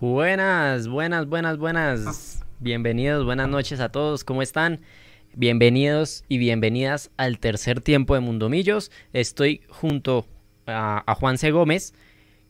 Buenas, buenas, buenas, buenas. Bienvenidos, buenas noches a todos. ¿Cómo están? Bienvenidos y bienvenidas al tercer tiempo de Mundomillos. Estoy junto a, Juan C. Gómez.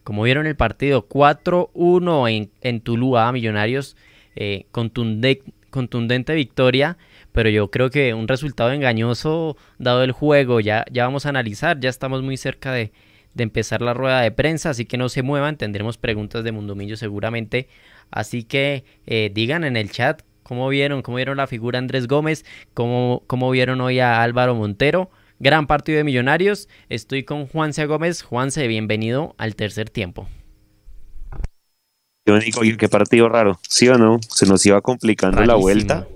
Como vieron el partido 4-1 en, en Tuluá, Millonarios, eh, contundente victoria, pero yo creo que un resultado engañoso dado el juego. Ya, ya vamos a analizar, ya estamos muy cerca de, de empezar la rueda de prensa, así que no se muevan, tendremos preguntas de Mundomillo seguramente. Así que eh, digan en el chat cómo vieron, cómo vieron la figura Andrés Gómez, cómo, cómo vieron hoy a Álvaro Montero. Gran partido de Millonarios. Estoy con Juanse Gómez. Juanse, bienvenido al tercer tiempo. Yo digo, qué partido raro, ¿sí o no? Se nos iba complicando la vuelta.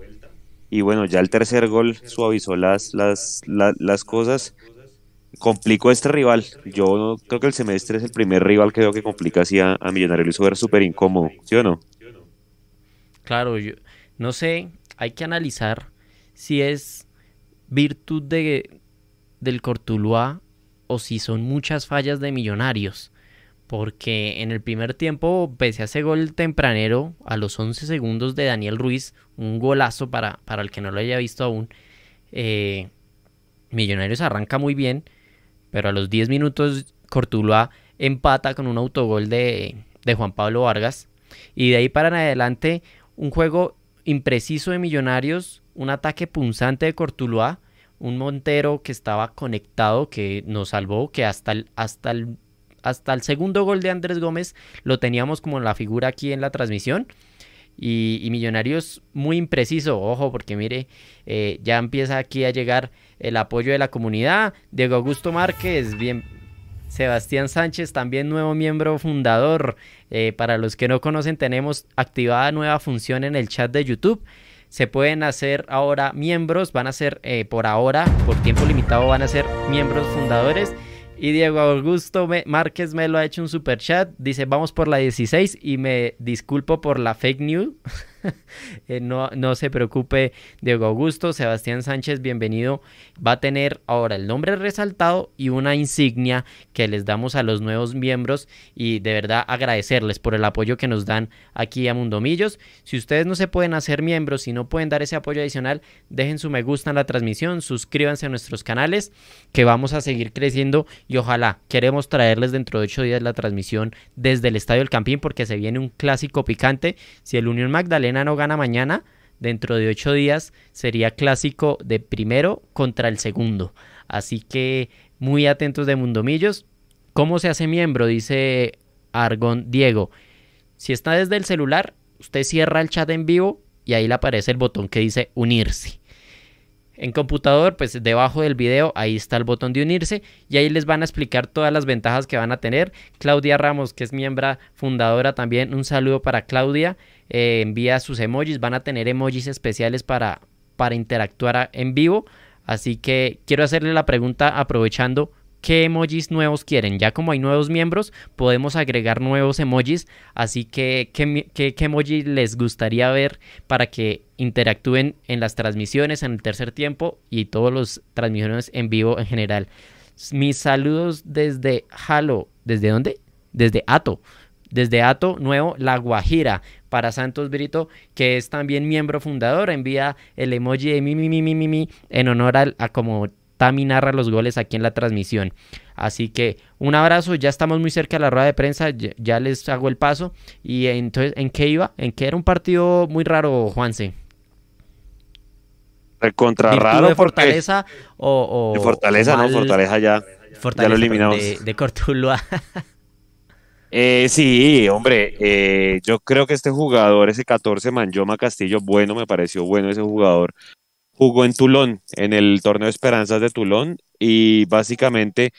Y bueno, ya el tercer gol suavizó las, las, las cosas complicó este rival. Yo creo que el semestre es el primer rival que veo que complica así a, Millonarios. Lo hizo ver súper incómodo, ¿sí o no? Claro, yo no sé, hay que analizar si es virtud de, del Cortuluá o si son muchas fallas de Millonarios. Porque en el primer tiempo, pese a ese gol tempranero, a los 11 segundos de Daniel Ruiz, un golazo para, para el que no lo haya visto aún, eh, Millonarios arranca muy bien, pero a los 10 minutos Cortuluá empata con un autogol de, Juan Pablo Vargas. Y de ahí para adelante un juego impreciso de Millonarios, un ataque punzante de Cortuluá, un Montero que estaba conectado, que nos salvó, que hasta hasta el, hasta el segundo gol de Andrés Gómez lo teníamos como la figura aquí en la transmisión. Y, Millonarios muy impreciso, ojo, porque mire, eh, ya empieza aquí a llegar el apoyo de la comunidad. Diego Augusto Márquez, bien. Sebastián Sánchez, también nuevo miembro fundador. Eh, para los que no conocen, tenemos activada nueva función en el chat de YouTube. Se pueden hacer ahora miembros, van a ser eh, por ahora, por tiempo limitado, van a ser miembros fundadores. Y Diego Augusto Márquez me lo ha hecho un super chat. Dice, vamos por la 16 y me disculpo por la fake news. Eh, no, no se preocupe, Diego Augusto. Sebastián Sánchez, bienvenido. Va a tener ahora el nombre resaltado y una insignia que les damos a los nuevos miembros. Y de verdad agradecerles por el apoyo que nos dan aquí a Mundomillos. Si ustedes no se pueden hacer miembros y no pueden dar ese apoyo adicional, dejen su me gusta en la transmisión, suscríbanse a nuestros canales, que vamos a seguir creciendo y ojalá queremos traerles dentro de ocho días la transmisión desde el Estadio del Campín porque se viene un clásico picante. Si el Unión Magdalena no gana mañana, dentro de ocho días sería clásico de primero contra el segundo. Así que muy atentos de Mundomillos. ¿Cómo se hace miembro? Dice Argon Diego. Si está desde el celular, usted cierra el chat en vivo y ahí le aparece el botón que dice unirse. En computador, pues debajo del video, ahí está el botón de unirse y ahí les van a explicar todas las ventajas que van a tener. Claudia Ramos, que es miembro fundadora también, un saludo para Claudia. Eh, envía sus emojis, van a tener emojis especiales para, para interactuar en vivo. Así que quiero hacerle la pregunta aprovechando qué emojis nuevos quieren. Ya como hay nuevos miembros, podemos agregar nuevos emojis. Así que, ¿qué, qué, emoji les gustaría ver para que interactúen en las transmisiones en el tercer tiempo y todas las transmisiones en vivo en general? Mis saludos desde Halo. ¿Desde dónde? Desde Ato. Desde Ato Nuevo, La Guajira, para Santos Brito, que es también miembro fundador. Envía el emoji de mi, mi, mi, mi, mi, en honor a como Tami narra los goles aquí en la transmisión. Así que un abrazo, ya estamos muy cerca de la rueda de prensa, ya, les hago el paso. Y entonces, ¿en qué iba? ¿En qué era un partido muy raro, Juanse? El contra raro. de Fortaleza o, De Fortaleza, no, Fortaleza ya, ya lo eliminamos. De, de eh, sí, hombre, eh, yo creo que este jugador, ese 14 Manjoma Castillo, bueno, me pareció bueno ese jugador jugó en Tulón, en el torneo de Esperanzas de Tulón, y básicamente,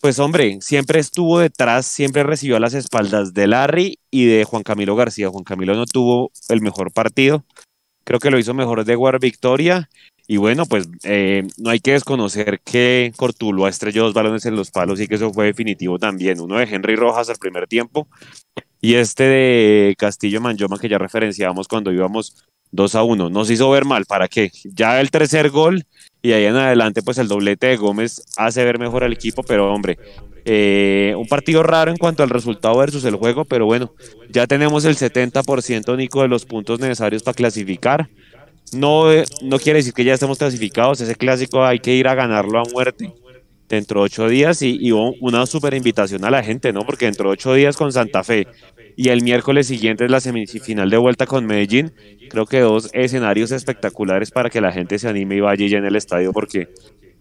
pues hombre, siempre estuvo detrás, siempre recibió a las espaldas de Larry y de Juan Camilo García. Juan Camilo no tuvo el mejor partido, creo que lo hizo mejor de Guard Victoria. Y bueno, pues eh, no hay que desconocer que Cortulo estrelló dos balones en los palos y que eso fue definitivo también. Uno de Henry Rojas al primer tiempo y este de Castillo Manjoma que ya referenciábamos cuando íbamos 2 a 1. Nos hizo ver mal, ¿para qué? Ya el tercer gol y ahí en adelante, pues el doblete de Gómez hace ver mejor al equipo, pero hombre, eh, un partido raro en cuanto al resultado versus el juego, pero bueno, ya tenemos el 70%, Nico, de los puntos necesarios para clasificar. No, eh, no quiere decir que ya estemos clasificados, ese clásico hay que ir a ganarlo a muerte dentro de ocho días y, una super invitación a la gente, ¿no? Porque dentro de ocho días con Santa Fe y el miércoles siguiente es la semifinal de vuelta con Medellín. Creo que dos escenarios espectaculares para que la gente se anime y vaya ya en el estadio porque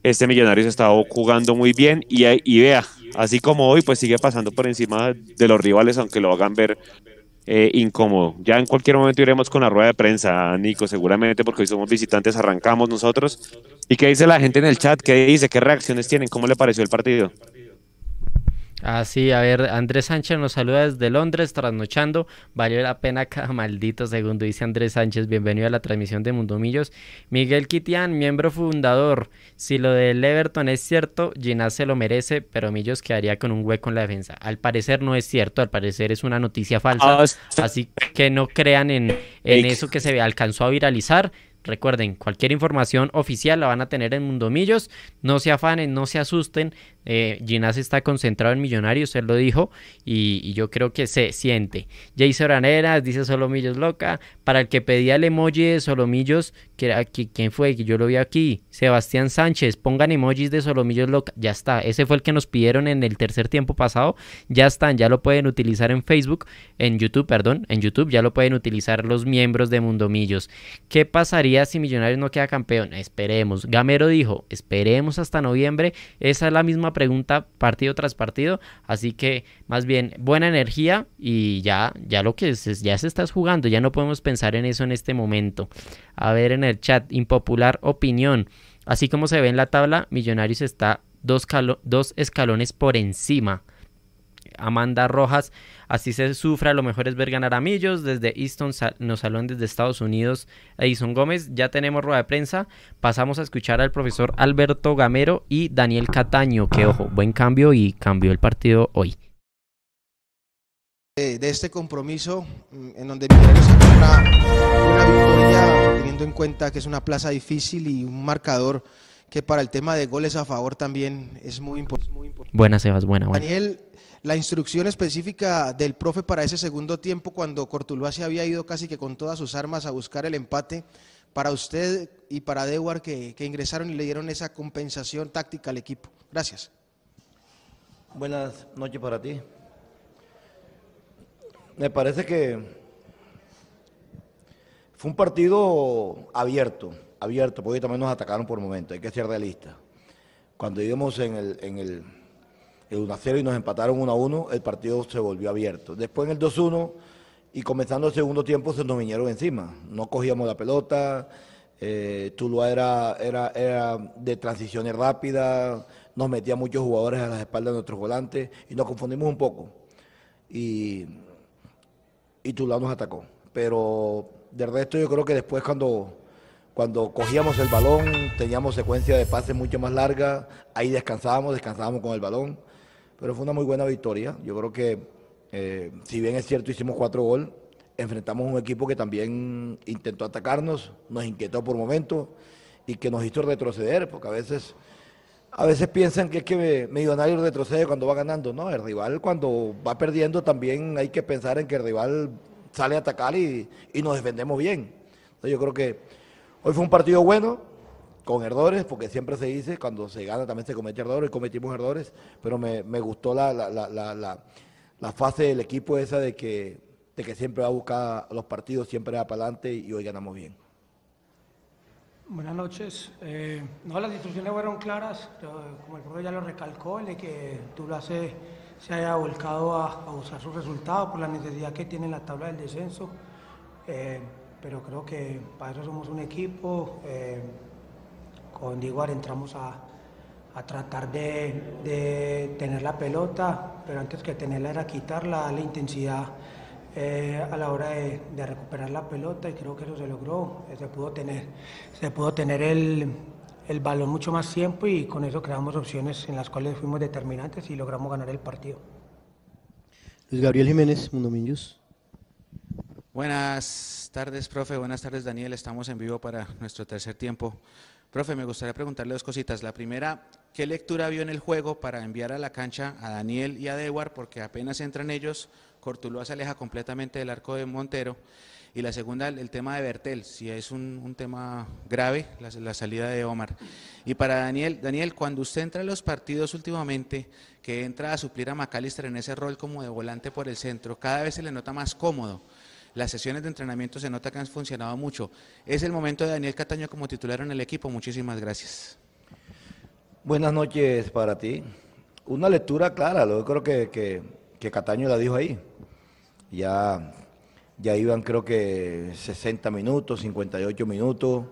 este Millonario se está jugando muy bien y, y vea, así como hoy, pues sigue pasando por encima de los rivales, aunque lo hagan ver eh, incómodo. Ya en cualquier momento iremos con la rueda de prensa, Nico, seguramente, porque hoy somos visitantes, arrancamos nosotros. ¿Y qué dice la gente en el chat? ¿Qué dice? ¿Qué reacciones tienen? ¿Cómo le pareció el partido? Ah, sí, a ver, Andrés Sánchez nos saluda desde Londres, trasnochando. Valió la pena cada maldito segundo, dice Andrés Sánchez. Bienvenido a la transmisión de Mundo Millos. Miguel Kitian, miembro fundador. Si lo del Everton es cierto, Ginás se lo merece, pero Millos quedaría con un hueco en la defensa. Al parecer no es cierto, al parecer es una noticia falsa. Ah, así que no crean en, en eso que se alcanzó a viralizar. Recuerden, cualquier información oficial la van a tener en Mundomillos. No se afanen, no se asusten. Eh, Ginás está concentrado en Millonarios, él lo dijo, y, yo creo que se siente. Jason Oraneras dice Solomillos loca. Para el que pedía el emoji de Solomillos, aquí, ¿quién fue? Yo lo vi aquí. Sebastián Sánchez, pongan emojis de Solomillos loca. Ya está, ese fue el que nos pidieron en el tercer tiempo pasado. Ya están, ya lo pueden utilizar en Facebook, en YouTube, perdón, en YouTube ya lo pueden utilizar los miembros de Mundomillos. ¿Qué pasaría si Millonarios no queda campeón? Esperemos. Gamero dijo, esperemos hasta noviembre. Esa es la misma pregunta partido tras partido. Así que más bien buena energía y ya, ya lo que es, ya se está jugando. Ya no podemos pensar en eso en este momento. A ver en el chat, impopular opinión. Así como se ve en la tabla, Millonarios está dos, dos escalones por encima. Amanda Rojas Así se sufra, lo mejor es ver ganar a Millos. Desde Easton nos salón desde Estados Unidos Edison Gómez. Ya tenemos rueda de prensa. Pasamos a escuchar al profesor Alberto Gamero y Daniel Cataño, que ojo, buen cambio y cambió el partido hoy. De, este compromiso, mm, en donde Millonarios una, una victoria, teniendo en cuenta que es una plaza difícil y un marcador que para el tema de goles a favor también es muy, importante. Buena, Sebas, buena, buena. Daniel, la instrucción específica del profe para ese segundo tiempo, cuando Cortuluá se había ido casi que con todas sus armas a buscar el empate, para usted y para Dewar que, ingresaron y le dieron esa compensación táctica al equipo. Gracias. Buenas noches para ti. Me parece que fue un partido abierto, abierto, porque también nos atacaron por momentos, hay que ser realistas. Cuando íbamos en el, en el el 1 0 y nos empataron 1 a 1, el partido se volvió abierto. Después en el 2 1 y comenzando el segundo tiempo se nos vinieron encima. No cogíamos la pelota, eh, Tuluá era, era, era de transiciones rápidas, nos metía muchos jugadores a las espaldas de nuestros volantes y nos confundimos un poco. Y, y Tuluá nos atacó. Pero de resto yo creo que después cuando cuando cogíamos el balón, teníamos secuencia de pases mucho más larga, ahí descansábamos, descansábamos con el balón pero fue una muy buena victoria. Yo creo que, eh, si bien es cierto, hicimos cuatro goles, enfrentamos un equipo que también intentó atacarnos, nos inquietó por momentos y que nos hizo retroceder, porque a veces, a veces piensan que es que Millonario retrocede cuando va ganando. No, el rival cuando va perdiendo también hay que pensar en que el rival sale a atacar y, y nos defendemos bien. Entonces yo creo que hoy fue un partido bueno, con errores, porque siempre se dice, cuando se gana también se comete errores, cometimos errores, pero me, gustó la, la, fase del equipo esa de que, de que siempre va a buscar los partidos, siempre va para adelante y hoy ganamos bien. Buenas noches. Eh, no, las instrucciones fueron claras, como el profesor ya lo recalcó, el de que haces se haya volcado a, a, usar sus resultados por la necesidad que tiene la tabla del descenso. Eh, pero creo que para eso somos un equipo. Eh, con Diguar entramos a, tratar de, tener la pelota, pero antes que tenerla era quitarla, la intensidad eh, a la hora de, recuperar la pelota y creo que eso se logró. Se pudo tener, se pudo tener el, balón mucho más tiempo y con eso creamos opciones en las cuales fuimos determinantes y logramos ganar el partido. Luis Gabriel Jiménez, Mundo Minjus. Buenas tardes, profe. Buenas tardes, Daniel. Estamos en vivo para nuestro tercer tiempo. Profe, me gustaría preguntarle dos cositas. La primera, ¿qué lectura vio en el juego para enviar a la cancha a Daniel y a Dewar? Porque apenas entran ellos, Cortuluá se aleja completamente del arco de Montero. Y la segunda, el tema de Bertel, si es un, tema grave, la, salida de Omar. Y para Daniel, Daniel, cuando usted entra a los partidos últimamente, que entra a suplir a McAllister en ese rol como de volante por el centro, cada vez se le nota más cómodo. Las sesiones de entrenamiento se nota que han funcionado mucho. Es el momento de Daniel Cataño como titular en el equipo. Muchísimas gracias. Buenas noches para ti. Una lectura clara, lo creo que, que, que Cataño la dijo ahí. Ya ya iban creo que 60 minutos, 58 minutos,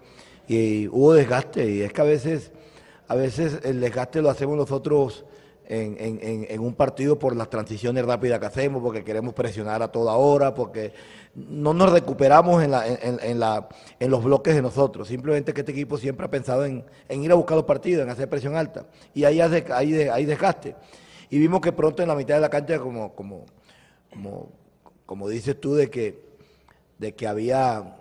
y hubo desgaste, y es que a veces, a veces el desgaste lo hacemos nosotros en, un partido por las transiciones rápidas que hacemos, porque queremos presionar a toda hora, porque no nos recuperamos en, la, en, la, en los bloques de nosotros, simplemente que este equipo siempre ha pensado en, ir a buscar los partidos, en hacer presión alta, y ahí hay, hay desgaste. Y vimos que pronto en la mitad de la cancha, como, como, como como dices tú, de que, de que había,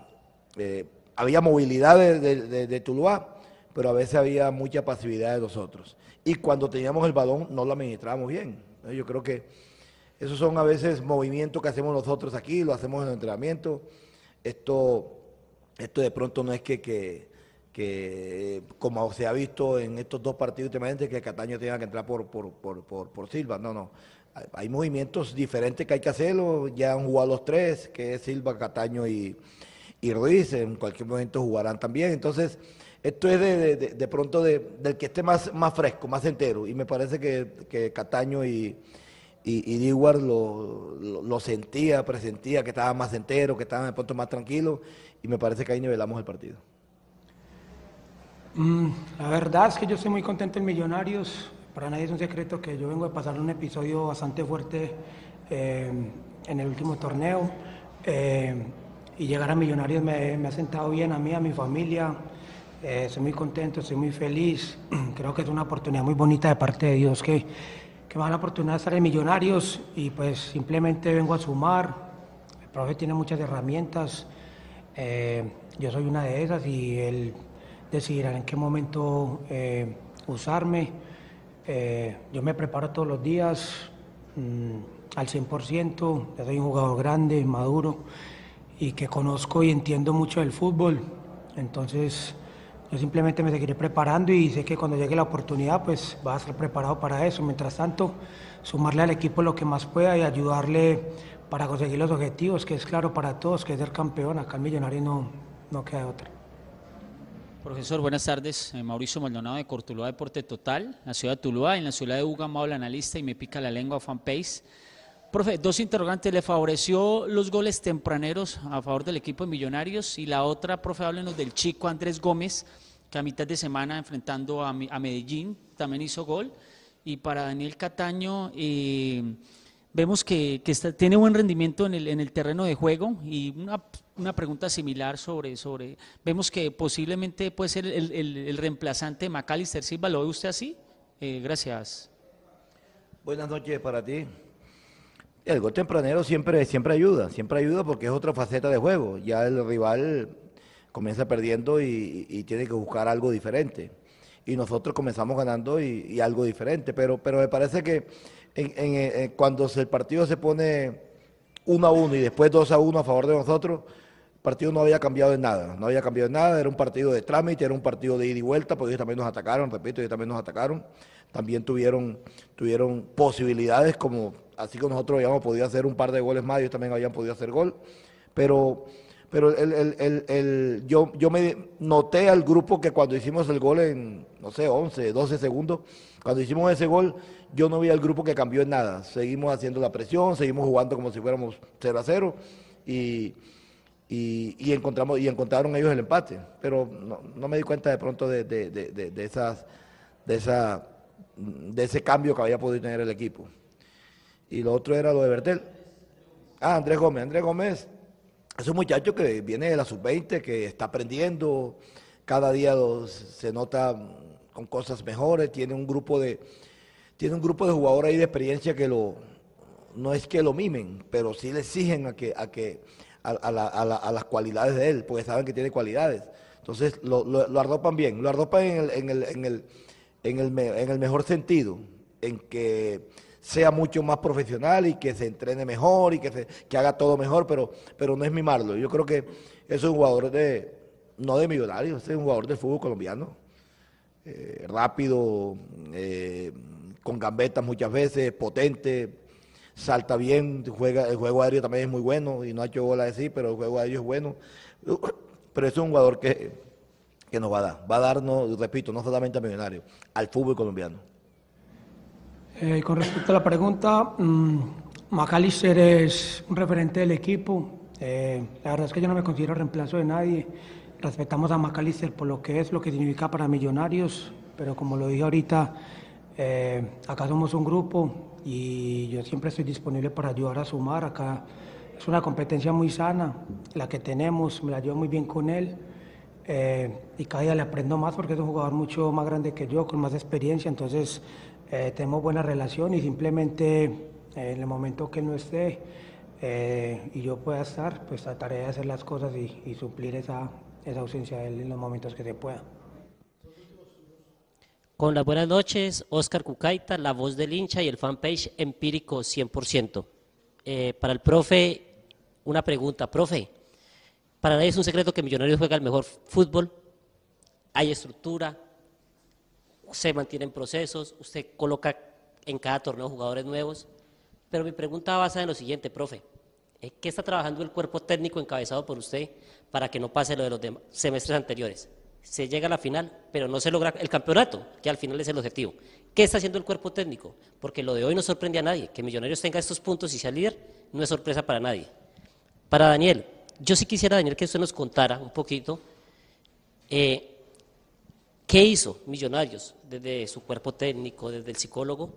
eh, había movilidad de, de, Tuluá, pero a veces había mucha pasividad de nosotros. Y cuando teníamos el balón no lo administrábamos bien. Yo creo que esos son a veces movimientos que hacemos nosotros aquí, lo hacemos en el entrenamiento. Esto, esto de pronto no es que, que, como se ha visto en estos dos partidos últimamente, que Cataño tenga que entrar por, por, por, por Silva. No, no hay movimientos diferentes que hay que hacerlo. Ya han jugado los tres, que es Silva, Cataño y, Ruiz. En cualquier momento jugarán también. Entonces, esto es de, de, pronto del que esté más, más fresco, más entero. Y me parece que, Cataño y, y, lo, lo, sentía, presentía, que estaba más entero, que estaba de pronto más tranquilo. Y me parece que ahí nivelamos el partido. Mm, la verdad es que yo estoy muy contento en Millonarios. Para nadie es un secreto que yo vengo de pasar un episodio bastante fuerte eh, en el último torneo eh, y llegar a Millonarios me, ha sentado bien a mí, a mi familia. Eh, estoy muy contento, estoy muy feliz. Creo que es una oportunidad muy bonita de parte de Dios que, me da la oportunidad de estar en Millonarios y pues simplemente vengo a sumar. El profe tiene muchas herramientas. yo soy una de esas y él decidirá en qué momento usarme. Eh, yo me preparo todos los días mm, al 100%, ya soy un jugador grande, maduro y que conozco y entiendo mucho del fútbol. Entonces, yo simplemente me seguiré preparando y sé que cuando llegue la oportunidad, pues va a estar preparado para eso. Mientras tanto, sumarle al equipo lo que más pueda y ayudarle para conseguir los objetivos, que es claro para todos, que es ser campeón. Acá el Millonario no, no queda otra. Profesor, buenas tardes. Eh, Mauricio Maldonado de Cortuluá Deporte Total, la ciudad de Tuluá, en la ciudad de Ugamao, el analista y me pica la lengua fanpage. Profe, dos interrogantes. ¿Le favoreció los goles tempraneros a favor del equipo de Millonarios? Y la otra, profe, háblenos del chico Andrés Gómez, que a mitad de semana enfrentando a, Medellín también hizo gol. Y para Daniel Cataño, eh, vemos que, tiene buen rendimiento en el, en el terreno de juego y una una pregunta similar sobre, sobre, vemos que posiblemente puede ser el, el, reemplazante de Macalister Silva, ¿lo ve usted así? Eh, gracias. Buenas noches para ti. El gol tempranero siempre, siempre ayuda, siempre ayuda porque es otra faceta de juego. Ya el rival comienza perdiendo y, tiene que buscar algo diferente. Y nosotros comenzamos ganando y, algo diferente. Pero, pero me parece que en, cuando el partido se pone 1 a 1 y después 2 a 1 a favor de nosotros, partido no había cambiado en nada, no había cambiado en nada, era un partido de trámite, era un partido de ida y vuelta, porque ellos también nos atacaron, repito, ellos también nos atacaron, también tuvieron, tuvieron posibilidades, como así que nosotros habíamos podido hacer un par de goles más, ellos también habían podido hacer gol, pero, pero el, yo, yo me noté al grupo que cuando hicimos el gol en, no sé, 11, 12 segundos, cuando hicimos ese gol, yo no vi al grupo que cambió en nada, seguimos haciendo la presión, seguimos jugando como si fuéramos 0 a 0, y y, encontramos y encontraron ellos el empate. Pero no, me di cuenta de pronto de, de, esas, de, esa, de ese cambio que había podido tener el equipo. Y lo otro era lo de Bertel. Ah, Andrés Gómez. Andrés Gómez es un muchacho que viene de la sub-20, que está aprendiendo, cada día se nota con cosas mejores, tiene un grupo de tiene un grupo de jugadores ahí de experiencia que lo no es que lo mimen, pero sí le exigen a que a que a, las cualidades de él, porque saben que tiene cualidades. Entonces lo, lo, arropan bien, lo arropan en el, en, el, en, el, en, el, en el mejor sentido, en que sea mucho más profesional y que se entrene mejor y que, se, que haga todo mejor, pero, pero no es mimarlo. Yo creo que es un jugador de, no de millonarios, es un jugador del fútbol colombiano. Eh, rápido, eh, con gambetas muchas veces, potente, salta bien, juega, el juego aéreo también es muy bueno, y no ha hecho bola de sí, pero el juego aéreo es bueno. Pero es un jugador que, que nos va a dar, va a darnos, repito, no solamente a Millonarios, al fútbol colombiano. Eh, con respecto a la pregunta, mmm, Macalister es un referente del equipo. Eh, la verdad es que yo no me considero reemplazo de nadie. Respetamos a Macalister por lo que es, lo que significa para Millonarios, pero como lo dije ahorita, eh, acá somos un grupo y yo siempre estoy disponible para ayudar a sumar. Acá es una competencia muy sana, la que tenemos, me la llevo muy bien con él. y cada día le aprendo más porque es un jugador mucho más grande que yo, con más experiencia, entonces eh, tenemos buena relación y simplemente eh, en el momento que no esté eh, y yo pueda estar, pues trataré de hacer las cosas y, suplir esa, esa ausencia de él en los momentos que se pueda. Con las buenas noches, Oscar Cucaita, la voz del hincha y el fanpage empírico 100%. para el profe, una pregunta. Profe, para nadie es un secreto que Millonarios juega el mejor fútbol. Hay estructura, se mantienen procesos, usted coloca en cada torneo jugadores nuevos. Pero mi pregunta basada en lo siguiente, profe. Eh, ¿Qué está trabajando el cuerpo técnico encabezado por usted para que no pase lo de los semestres anteriores? Se llega a la final, pero no se logra el campeonato, que al final es el objetivo. ¿Qué está haciendo el cuerpo técnico? Porque lo de hoy no sorprende a nadie. Que Millonarios tenga estos puntos y sea líder no es sorpresa para nadie. Para Daniel, yo sí quisiera, Daniel, que usted nos contara un poquito eh, ¿Qué hizo Millonarios desde su cuerpo técnico, desde el psicólogo,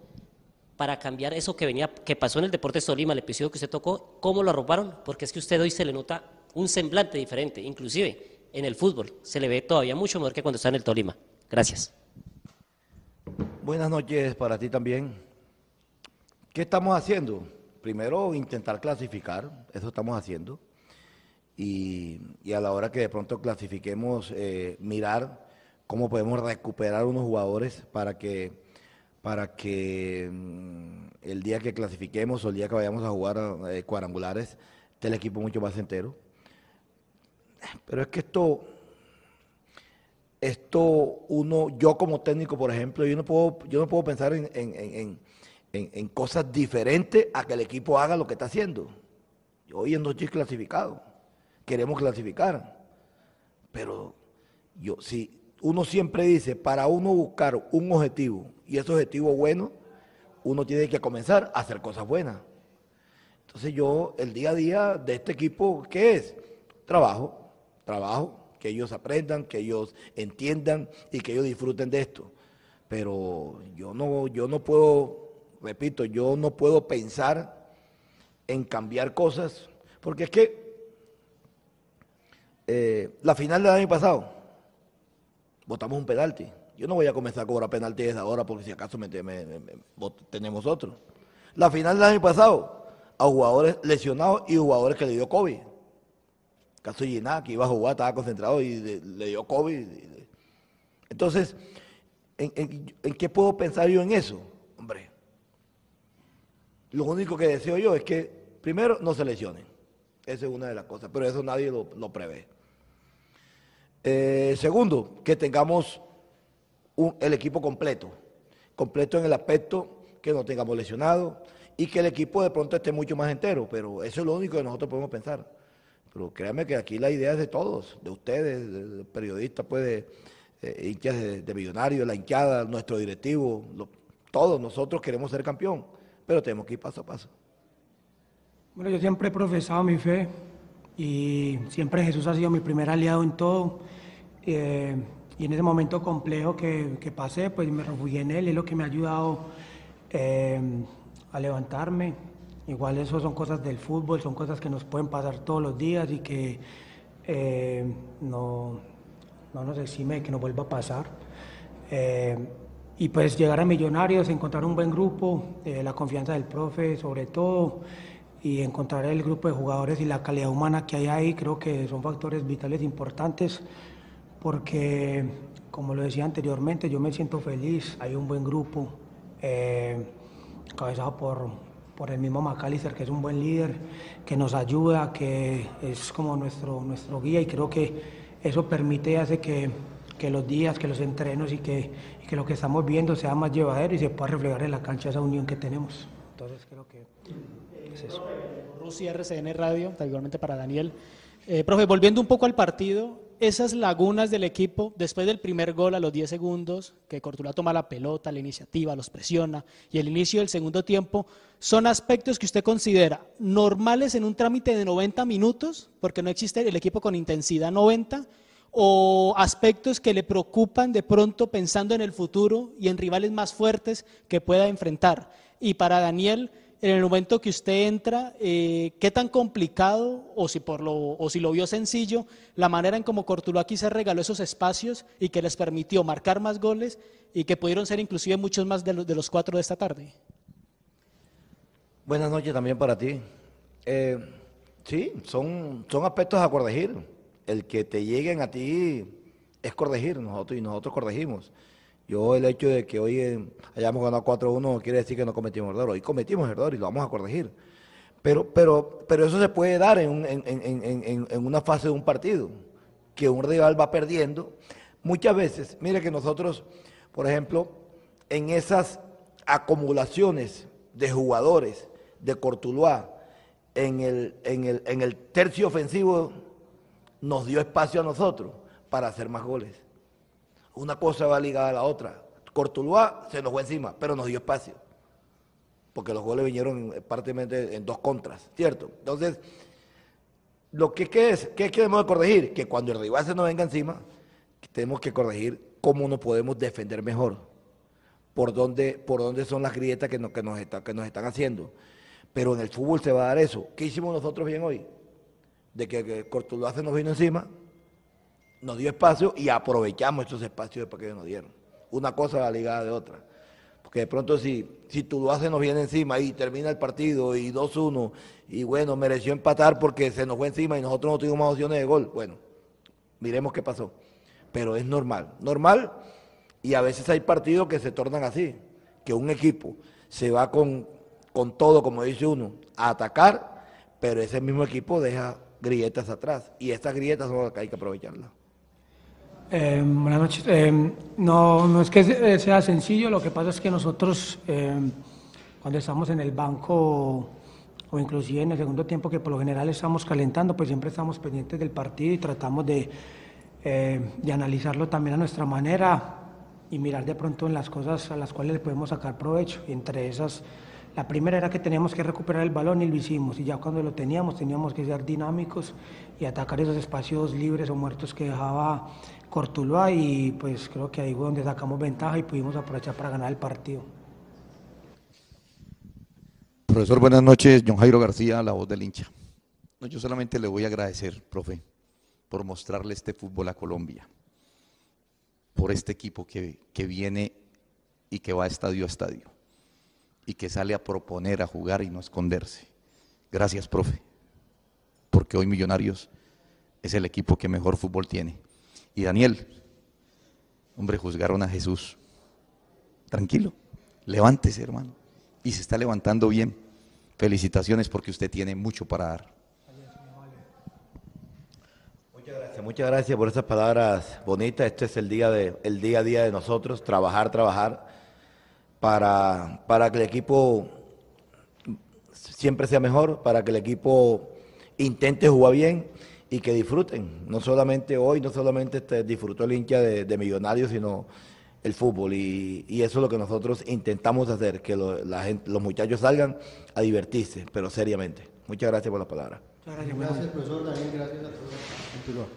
para cambiar eso que venía, que pasó en el Deportes Tolima, el episodio que usted tocó? ¿Cómo lo arroparon? Porque es que usted hoy se le nota un semblante diferente, inclusive en el fútbol se le ve todavía mucho mejor que cuando está en el Tolima. Gracias. Buenas noches para ti también. ¿Qué estamos haciendo? Primero, intentar clasificar, eso estamos haciendo. Y, a la hora que de pronto clasifiquemos, eh, mirar cómo podemos recuperar unos jugadores para que, para que mm, el día que clasifiquemos o el día que vayamos a jugar eh, cuadrangulares esté el equipo mucho más entero. Pero es que esto, esto uno, yo como técnico, por ejemplo, yo no puedo, yo no puedo pensar en, en, cosas diferentes a que el equipo haga lo que está haciendo. Hoy en noche clasificado, queremos clasificar, pero yo sí uno siempre dice, para uno buscar un objetivo y ese objetivo bueno, uno tiene que comenzar a hacer cosas buenas. Entonces yo, el día a día de este equipo, ¿qué es? Trabajo, trabajo, que ellos aprendan, que ellos entiendan y que ellos disfruten de esto. Pero yo no, yo no puedo, repito, yo no puedo pensar en cambiar cosas, porque es que eh, la final del año pasado, votamos un penalti. Yo no voy a comenzar a cobrar penalti desde ahora porque si acaso tenemos otro. La final del año pasado, a jugadores lesionados y jugadores que le dio COVID. Caso Giná, que iba a jugar, estaba concentrado y le, dio COVID. Entonces, ¿en, ¿en, qué puedo pensar yo en eso? Hombre, lo único que deseo yo es que, primero, no se lesionen. Esa es una de las cosas, pero eso nadie lo prevé. Eh, segundo, que tengamos el equipo completo, completo en el aspecto que no tengamos lesionados y que el equipo de pronto esté mucho más entero, pero eso es lo único que nosotros podemos pensar. Pero créanme que aquí la idea es de todos, de ustedes, de periodistas, pues, de, eh, hinchas de, millonarios, la hinchada, nuestro directivo, todos nosotros queremos ser campeón, pero tenemos que ir paso a paso. Bueno, yo siempre he profesado mi fe y siempre Jesús ha sido mi primer aliado en todo. Eh, y en ese momento complejo que, que, pasé, pues me refugié en Él, es lo que me ha ayudado eh, a levantarme. Igual eso son cosas del fútbol, son cosas que nos pueden pasar todos los días y que eh, no, no, nos exime que nos vuelva a pasar. y pues llegar a Millonarios, encontrar un buen grupo, la confianza del profe sobre todo, y encontrar el grupo de jugadores y la calidad humana que hay ahí, creo que son factores vitales importantes porque, como lo decía anteriormente, yo me siento feliz, hay un buen grupo, eh, cabezado por, por el mismo McAllister, que es un buen líder, que nos ayuda, que es como nuestro, nuestro guía y creo que eso permite hace que, que los días, que los entrenos y que, que lo que estamos viendo sea más llevadero y se pueda reflejar en la cancha esa unión que tenemos. Entonces creo que es eso. Rusia RCN Radio, igualmente para Daniel. Eh, profe, volviendo un poco al partido, esas lagunas del equipo, después del primer gol a los 10 segundos, que Cortula toma la pelota, la iniciativa, los presiona, y el inicio del segundo tiempo, son aspectos que usted considera normales en un trámite de 90 minutos, porque no existe el equipo con intensidad 90, o aspectos que le preocupan de pronto pensando en el futuro y en rivales más fuertes que pueda enfrentar. Y para Daniel, en el momento que usted entra, eh, qué tan complicado o si, por lo, o si lo vio sencillo, la manera en como aquí se regaló esos espacios y que les permitió marcar más goles y que pudieron ser inclusive muchos más de los, de los cuatro de esta tarde. Buenas noches también para ti. Eh, sí, son, son aspectos a corregir. El que te lleguen a ti es corregir, nosotros y nosotros corregimos. Yo el hecho de que hoy eh, hayamos ganado 4-1 no quiere decir que no cometimos error. Hoy cometimos error y lo vamos a corregir. Pero, pero, pero eso se puede dar en, una fase de un partido, que un rival va perdiendo. Muchas veces, mire que nosotros, por ejemplo, en esas acumulaciones de jugadores de Cortuluá, en el tercio ofensivo, nos dio espacio a nosotros para hacer más goles. Una cosa va ligada a la otra. Cortuluá se nos fue encima, pero nos dio espacio. Porque los goles vinieron prácticamente en dos contras, ¿cierto? Entonces, lo que ¿qué es, ¿qué queremos corregir? Que cuando el rival se nos venga encima, tenemos que corregir cómo nos podemos defender mejor. Por dónde, son las grietas que nos están haciendo. Pero en el fútbol se va a dar eso. ¿Qué hicimos nosotros bien hoy? De que, que Cortuluá se nos vino encima, nos dio espacio y aprovechamos esos espacios que nos dieron. Una cosa va ligada de otra. Porque de pronto si, si haces nos viene encima y termina el partido y 2-1 y bueno, mereció empatar porque se nos fue encima y nosotros no tuvimos más opciones de gol. Bueno, miremos qué pasó. Pero es normal, normal y a veces hay partidos que se tornan así, que un equipo se va con, con todo, como dice uno, a atacar, pero ese mismo equipo deja grietas atrás y estas grietas son las que hay que aprovecharlas. Eh, buenas noches. Eh, no, no es que sea sencillo, lo que pasa es que nosotros eh, cuando estamos en el banco o inclusive en el segundo tiempo que por lo general estamos calentando, pues siempre estamos pendientes del partido y tratamos de, de analizarlo también a nuestra manera y mirar de pronto en las cosas a las cuales le podemos sacar provecho. Y entre esas, la primera era que teníamos que recuperar el balón y lo hicimos. Y ya cuando lo teníamos, teníamos que ser dinámicos y atacar esos espacios libres o muertos que dejaba Cortuluá y pues creo que ahí fue donde sacamos ventaja y pudimos aprovechar para ganar el partido. Profesor, buenas noches. John Jairo García, la voz del hincha. Yo solamente le voy a agradecer, profe, por mostrarle este fútbol a Colombia, por este equipo que, que viene y que va estadio a estadio y que sale a proponer, a jugar y no esconderse. Gracias, profe, porque hoy Millonarios es el equipo que mejor fútbol tiene. Y Daniel, hombre, juzgaron a Jesús. Tranquilo, levántese, hermano. Y se está levantando bien. Felicitaciones porque usted tiene mucho para dar. Muchas gracias, muchas gracias por esas palabras bonitas. Este es el día, de, el día a día de nosotros, trabajar, trabajar para, para que el equipo siempre sea mejor, para que el equipo intente jugar bien y que disfruten. No solamente hoy, no solamente este, disfrutó el hincha de, Millonarios, sino el fútbol. Y, eso es lo que nosotros intentamos hacer, que la gente, los muchachos salgan a divertirse, pero seriamente. Muchas gracias por la palabra. Gracias, gracias profesor Daniel. Gracias a todos.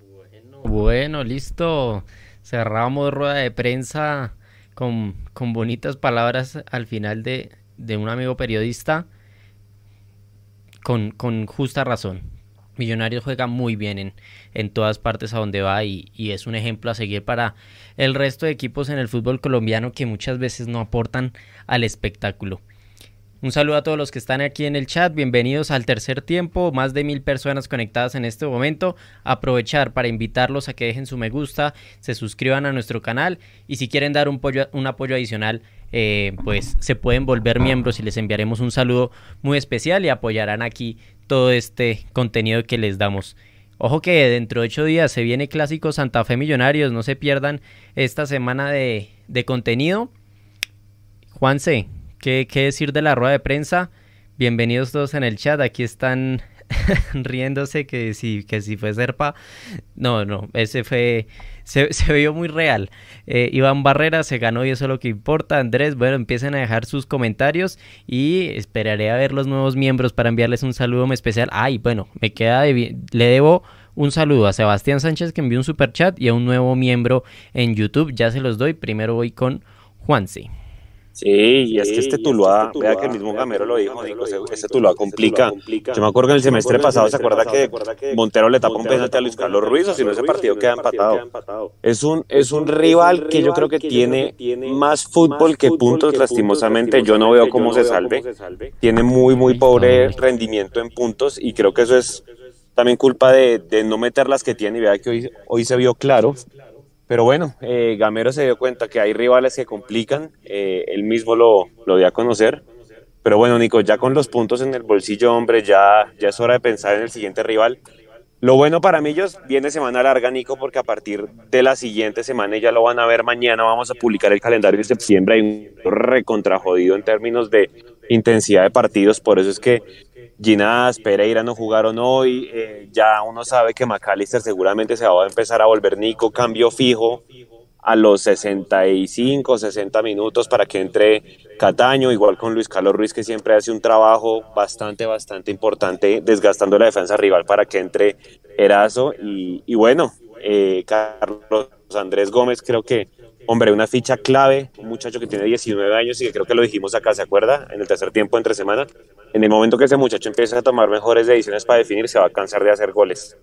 Bueno, bueno, listo. Cerramos rueda de prensa con, con bonitas palabras al final de, de un amigo periodista con, con, justa razón. Millonarios juega muy bien en, en todas partes a donde va y, y, es un ejemplo a seguir para el resto de equipos en el fútbol colombiano que muchas veces no aportan al espectáculo. Un saludo a todos los que están aquí en el chat, bienvenidos al tercer tiempo, más de mil personas conectadas en este momento. Aprovechar para invitarlos a que dejen su me gusta, se suscriban a nuestro canal y si quieren dar un, apoyo adicional, eh, pues se pueden volver miembros y les enviaremos un saludo muy especial y apoyarán aquí todo este contenido que les damos. Ojo que dentro de ocho días se viene Clásico Santa Fe Millonarios, no se pierdan esta semana de, de contenido. Juanse, ¿Qué, ¿Qué, decir de la rueda de prensa? Bienvenidos todos en el chat. Aquí están riéndose que si, que si fue Serpa. No, no, ese fue. Se, se vio muy real. Eh, Iván Barrera se ganó y eso es lo que importa. Andrés, bueno, empiecen a dejar sus comentarios y esperaré a ver los nuevos miembros para enviarles un saludo muy especial. Ay, bueno, me queda. De, le debo un saludo a Sebastián Sánchez que envió un super chat y a un nuevo miembro en YouTube. Ya se los doy. Primero voy con Juanse. Sí, y es que este Tuluá, vea que el mismo Gamero lo dijo, Nico, este Tuluá complica. Yo me acuerdo que en el semestre pasado, ¿se acuerda que Montero le tapa un penalti a Luis Carlos Ruiz o si no ese partido queda empatado? Es un, es un rival que yo creo que tiene más fútbol que puntos, lastimosamente. Yo no veo cómo se salve. Tiene muy, muy pobre rendimiento en puntos y creo que eso es también culpa de, de no meter las que tiene y vea que hoy, hoy se vio claro pero bueno, eh, Gamero se dio cuenta que hay rivales que complican, eh, él mismo lo, lo dio a conocer. Pero bueno, Nico, ya con los puntos en el bolsillo, hombre, ya, ya es hora de pensar en el siguiente rival. Lo bueno para mí ellos viene semana larga, Nico, porque a partir de la siguiente semana, ya lo van a ver mañana, vamos a publicar el calendario de septiembre. Hay un recontrajodido en términos de intensidad de partidos, por eso es que Ginás, Pereira no jugaron hoy, eh, ya uno sabe que McAllister seguramente se va a empezar a volver Nico, cambio fijo a los 65, 60 minutos para que entre Cataño, igual con Luis Carlos Ruiz que siempre hace un trabajo bastante, bastante importante desgastando la defensa rival para que entre Erazo y, y bueno, eh, Carlos Andrés Gómez creo que hombre, una ficha clave, un muchacho que tiene 19 años y que creo que lo dijimos acá, ¿se acuerda? En el tercer tiempo entre semana. En el momento que ese muchacho empiece a tomar mejores decisiones para definir, se va a cansar de hacer goles.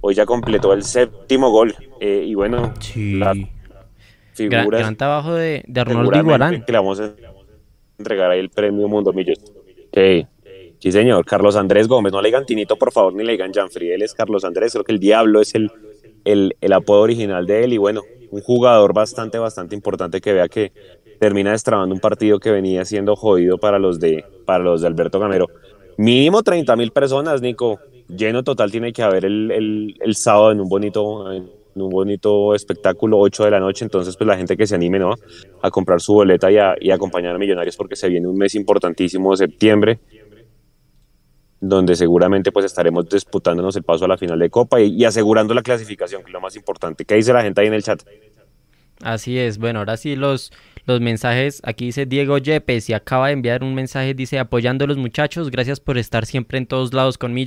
Hoy ya completó el séptimo gol. Eh, y bueno, sí. la figura. Gran, gran, trabajo de, de Arnoldo Iguarán. Que le vamos a entregar ahí el premio Mundo Millos. Sí. Sí, señor. Carlos Andrés Gómez. No le digan Tinito, por favor, ni le digan Janfri. Él es Carlos Andrés. Creo que el Diablo es el, el, el apodo original de él. Y bueno, un jugador bastante, bastante importante que vea que termina destrabando un partido que venía siendo jodido para los de, para los de Alberto Gamero. Mínimo 30 mil personas, Nico. Lleno total tiene que haber el, el, el sábado en un bonito, en un bonito espectáculo, 8 de la noche. Entonces, pues la gente que se anime, ¿no? A comprar su boleta y, a, acompañar a Millonarios porque se viene un mes importantísimo de septiembre donde seguramente pues estaremos disputándonos el paso a la final de Copa y, asegurando la clasificación, que es lo más importante. ¿Qué dice la gente ahí en el chat? Así es, bueno, ahora sí los, los mensajes, aquí dice Diego Yepes y acaba de enviar un mensaje, dice apoyando a los muchachos, gracias por estar siempre en todos lados conmigo,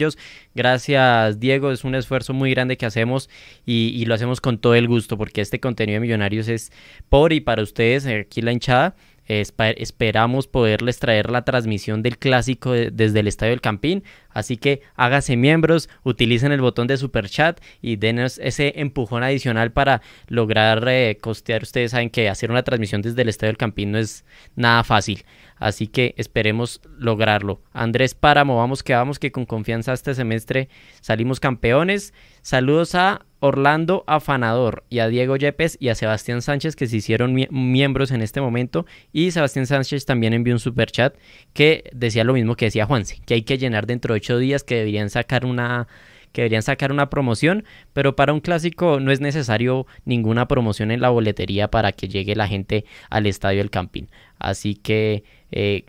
gracias Diego, es un esfuerzo muy grande que hacemos y, y lo hacemos con todo el gusto porque este contenido de Millonarios es por y para ustedes, aquí la hinchada, esperamos poderles traer la transmisión del clásico de, desde el Estadio del Campín. Así que hágase miembros, utilicen el botón de super chat y denos ese empujón adicional para lograr eh, costear. Ustedes saben que hacer una transmisión desde el Estadio del Campín no es nada fácil. Así que esperemos lograrlo. Andrés Páramo, vamos que vamos, que con confianza este semestre salimos campeones. Saludos a Orlando Afanador y a Diego Yepes y a Sebastián Sánchez que se hicieron mi miembros en este momento. Y Sebastián Sánchez también envió un super chat que decía lo mismo que decía Juanse, que hay que llenar dentro de ocho días, que deberían sacar una que deberían sacar una promoción, pero para un clásico no es necesario ninguna promoción en la boletería para que llegue la gente al estadio del Campín. Así que eh,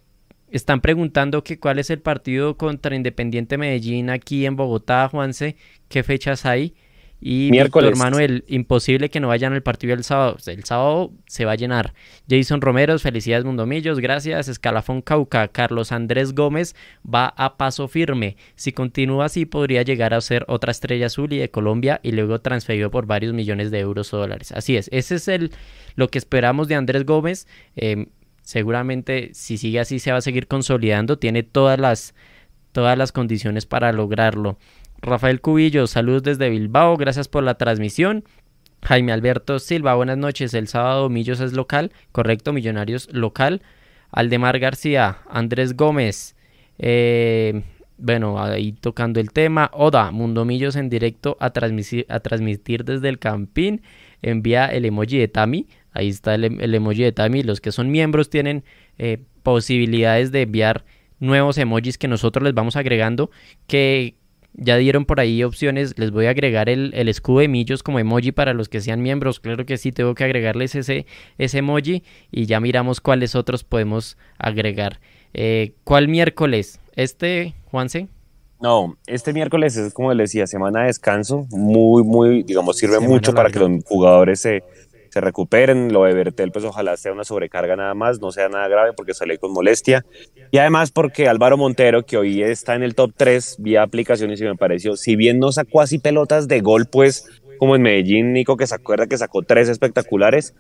están preguntando que cuál es el partido contra Independiente Medellín aquí en Bogotá, Juanse, qué fechas hay. Y Miércoles. Víctor Manuel, imposible que no vayan al partido el sábado. El sábado se va a llenar. Jason Romero, felicidades Mundomillos, gracias. Escalafón Cauca, Carlos Andrés Gómez va a paso firme. Si continúa así, podría llegar a ser otra estrella azul y de Colombia y luego transferido por varios millones de euros o dólares. Así es, ese es el lo que esperamos de Andrés Gómez. Eh, seguramente, si sigue así, se va a seguir consolidando. Tiene todas las, todas las condiciones para lograrlo. Rafael Cubillo, saludos desde Bilbao, gracias por la transmisión. Jaime Alberto Silva, buenas noches. El sábado Millos es local, correcto, Millonarios local. Aldemar García, Andrés Gómez, eh, bueno, ahí tocando el tema. Oda, Mundo Millos en directo a transmitir, desde el Campín. Envía el emoji de Tami. Ahí está el, el emoji de Tami. Los que son miembros tienen eh, posibilidades de enviar nuevos emojis que nosotros les vamos agregando. Que ya dieron por ahí opciones. Les voy a agregar el, el, escudo de Millos como emoji para los que sean miembros. Claro que sí, tengo que agregarles ese, ese emoji. Y ya miramos cuáles otros podemos agregar. Eh, ¿Cuál miércoles? ¿Este, Juanse? No, este miércoles es como les decía, semana de descanso. Muy, muy, digamos, sirve semana mucho larga. para que los jugadores se, se recuperen. Lo de Bertel, pues ojalá sea una sobrecarga nada más, no sea nada grave porque sale con molestia. Y además porque Álvaro Montero, que hoy está en el top 3 vía aplicaciones y me pareció, si bien no sacó así pelotas de gol, pues como en Medellín, Nico, que se acuerda que sacó tres espectaculares.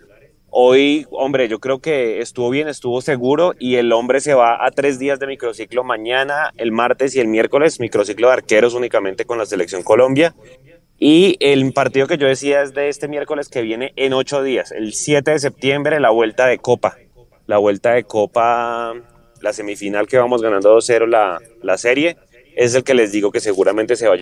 Hoy, hombre, yo creo que estuvo bien, estuvo seguro y el hombre se va a tres días de microciclo mañana, el martes y el miércoles, microciclo de arqueros únicamente con la selección Colombia. Y el partido que yo decía es de este miércoles que viene en ocho días, el 7 de septiembre, la vuelta de Copa. La vuelta de Copa, la semifinal que vamos ganando 2-0 la, la serie, es el que les digo que seguramente se va a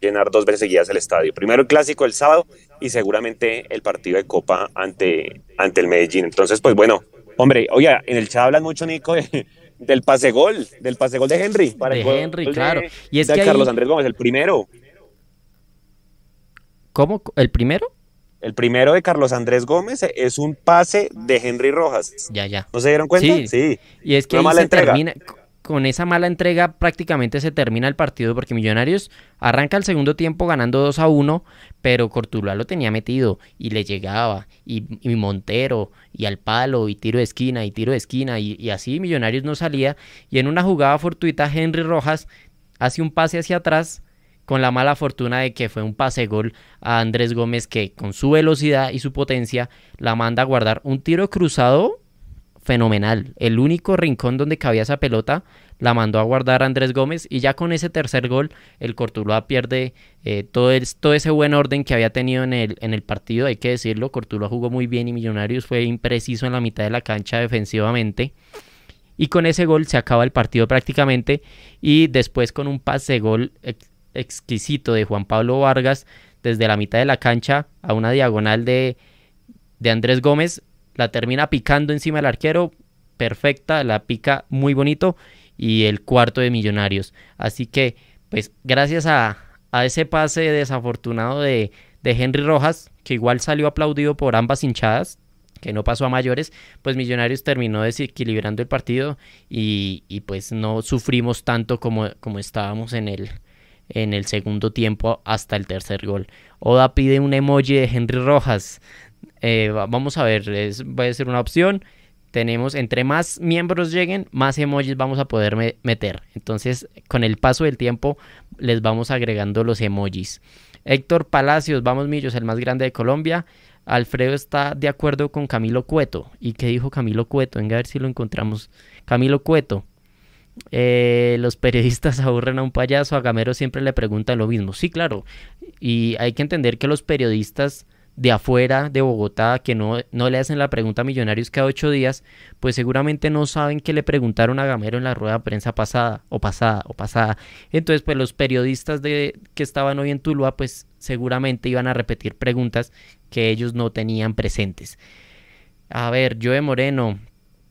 llenar dos veces seguidas el estadio. Primero el clásico el sábado y seguramente el partido de Copa ante, ante el Medellín. Entonces, pues bueno, hombre, oye, en el chat hablan mucho, Nico, del pase gol, del pase gol de Henry. Para de Henry, de, claro. Y es de que Carlos ahí... Andrés Gómez, el primero. ¿Cómo? ¿El primero? El primero de Carlos Andrés Gómez es un pase de Henry Rojas. Ya, ya. ¿No se dieron cuenta? Sí. sí. Y es que ahí se entrega. termina, con esa mala entrega prácticamente se termina el partido porque Millonarios arranca el segundo tiempo ganando 2 a 1, pero Cortuluá lo tenía metido y le llegaba, y, Montero, y al palo, y tiro de esquina, y tiro de esquina, y, y, así Millonarios no salía. Y en una jugada fortuita, Henry Rojas hace un pase hacia atrás con la mala fortuna de que fue un pase gol a Andrés Gómez que con su velocidad y su potencia la manda a guardar un tiro cruzado fenomenal. El único rincón donde cabía esa pelota la mandó a guardar Andrés Gómez y ya con ese tercer gol el Cortuluá pierde eh, todo, todo, ese buen orden que había tenido en el, en el partido, hay que decirlo, Cortuluá jugó muy bien y Millonarios fue impreciso en la mitad de la cancha defensivamente. Y con ese gol se acaba el partido prácticamente y después con un pase gol ex exquisito de Juan Pablo Vargas desde la mitad de la cancha a una diagonal de, de Andrés Gómez la termina picando encima del arquero, perfecta, la pica muy bonito y el cuarto de Millonarios. Así que, pues gracias a, a ese pase desafortunado de, de, Henry Rojas, que igual salió aplaudido por ambas hinchadas, que no pasó a mayores, pues Millonarios terminó desequilibrando el partido y, y pues no sufrimos tanto como, como estábamos en el, en el segundo tiempo hasta el tercer gol. Oda pide un emoji de Henry Rojas. Eh, vamos a ver, es, puede ser una opción. Tenemos, entre más miembros lleguen, más emojis vamos a poder me meter. Entonces, con el paso del tiempo, les vamos agregando los emojis. Héctor Palacios, vamos Millos, el más grande de Colombia. Alfredo está de acuerdo con Camilo Cueto. ¿Y qué dijo Camilo Cueto? Venga a ver si lo encontramos. Camilo Cueto. Eh, los periodistas aburren a un payaso. A Gamero siempre le preguntan lo mismo. Sí, claro. Y hay que entender que los periodistas de afuera de Bogotá que no, no le hacen la pregunta a Millonarios cada ocho días, pues seguramente no saben que le preguntaron a Gamero en la rueda de prensa pasada, o pasada, o pasada. Entonces, pues los periodistas de, que estaban hoy en Tuluá, pues seguramente iban a repetir preguntas que ellos no tenían presentes. A ver, Joe Moreno,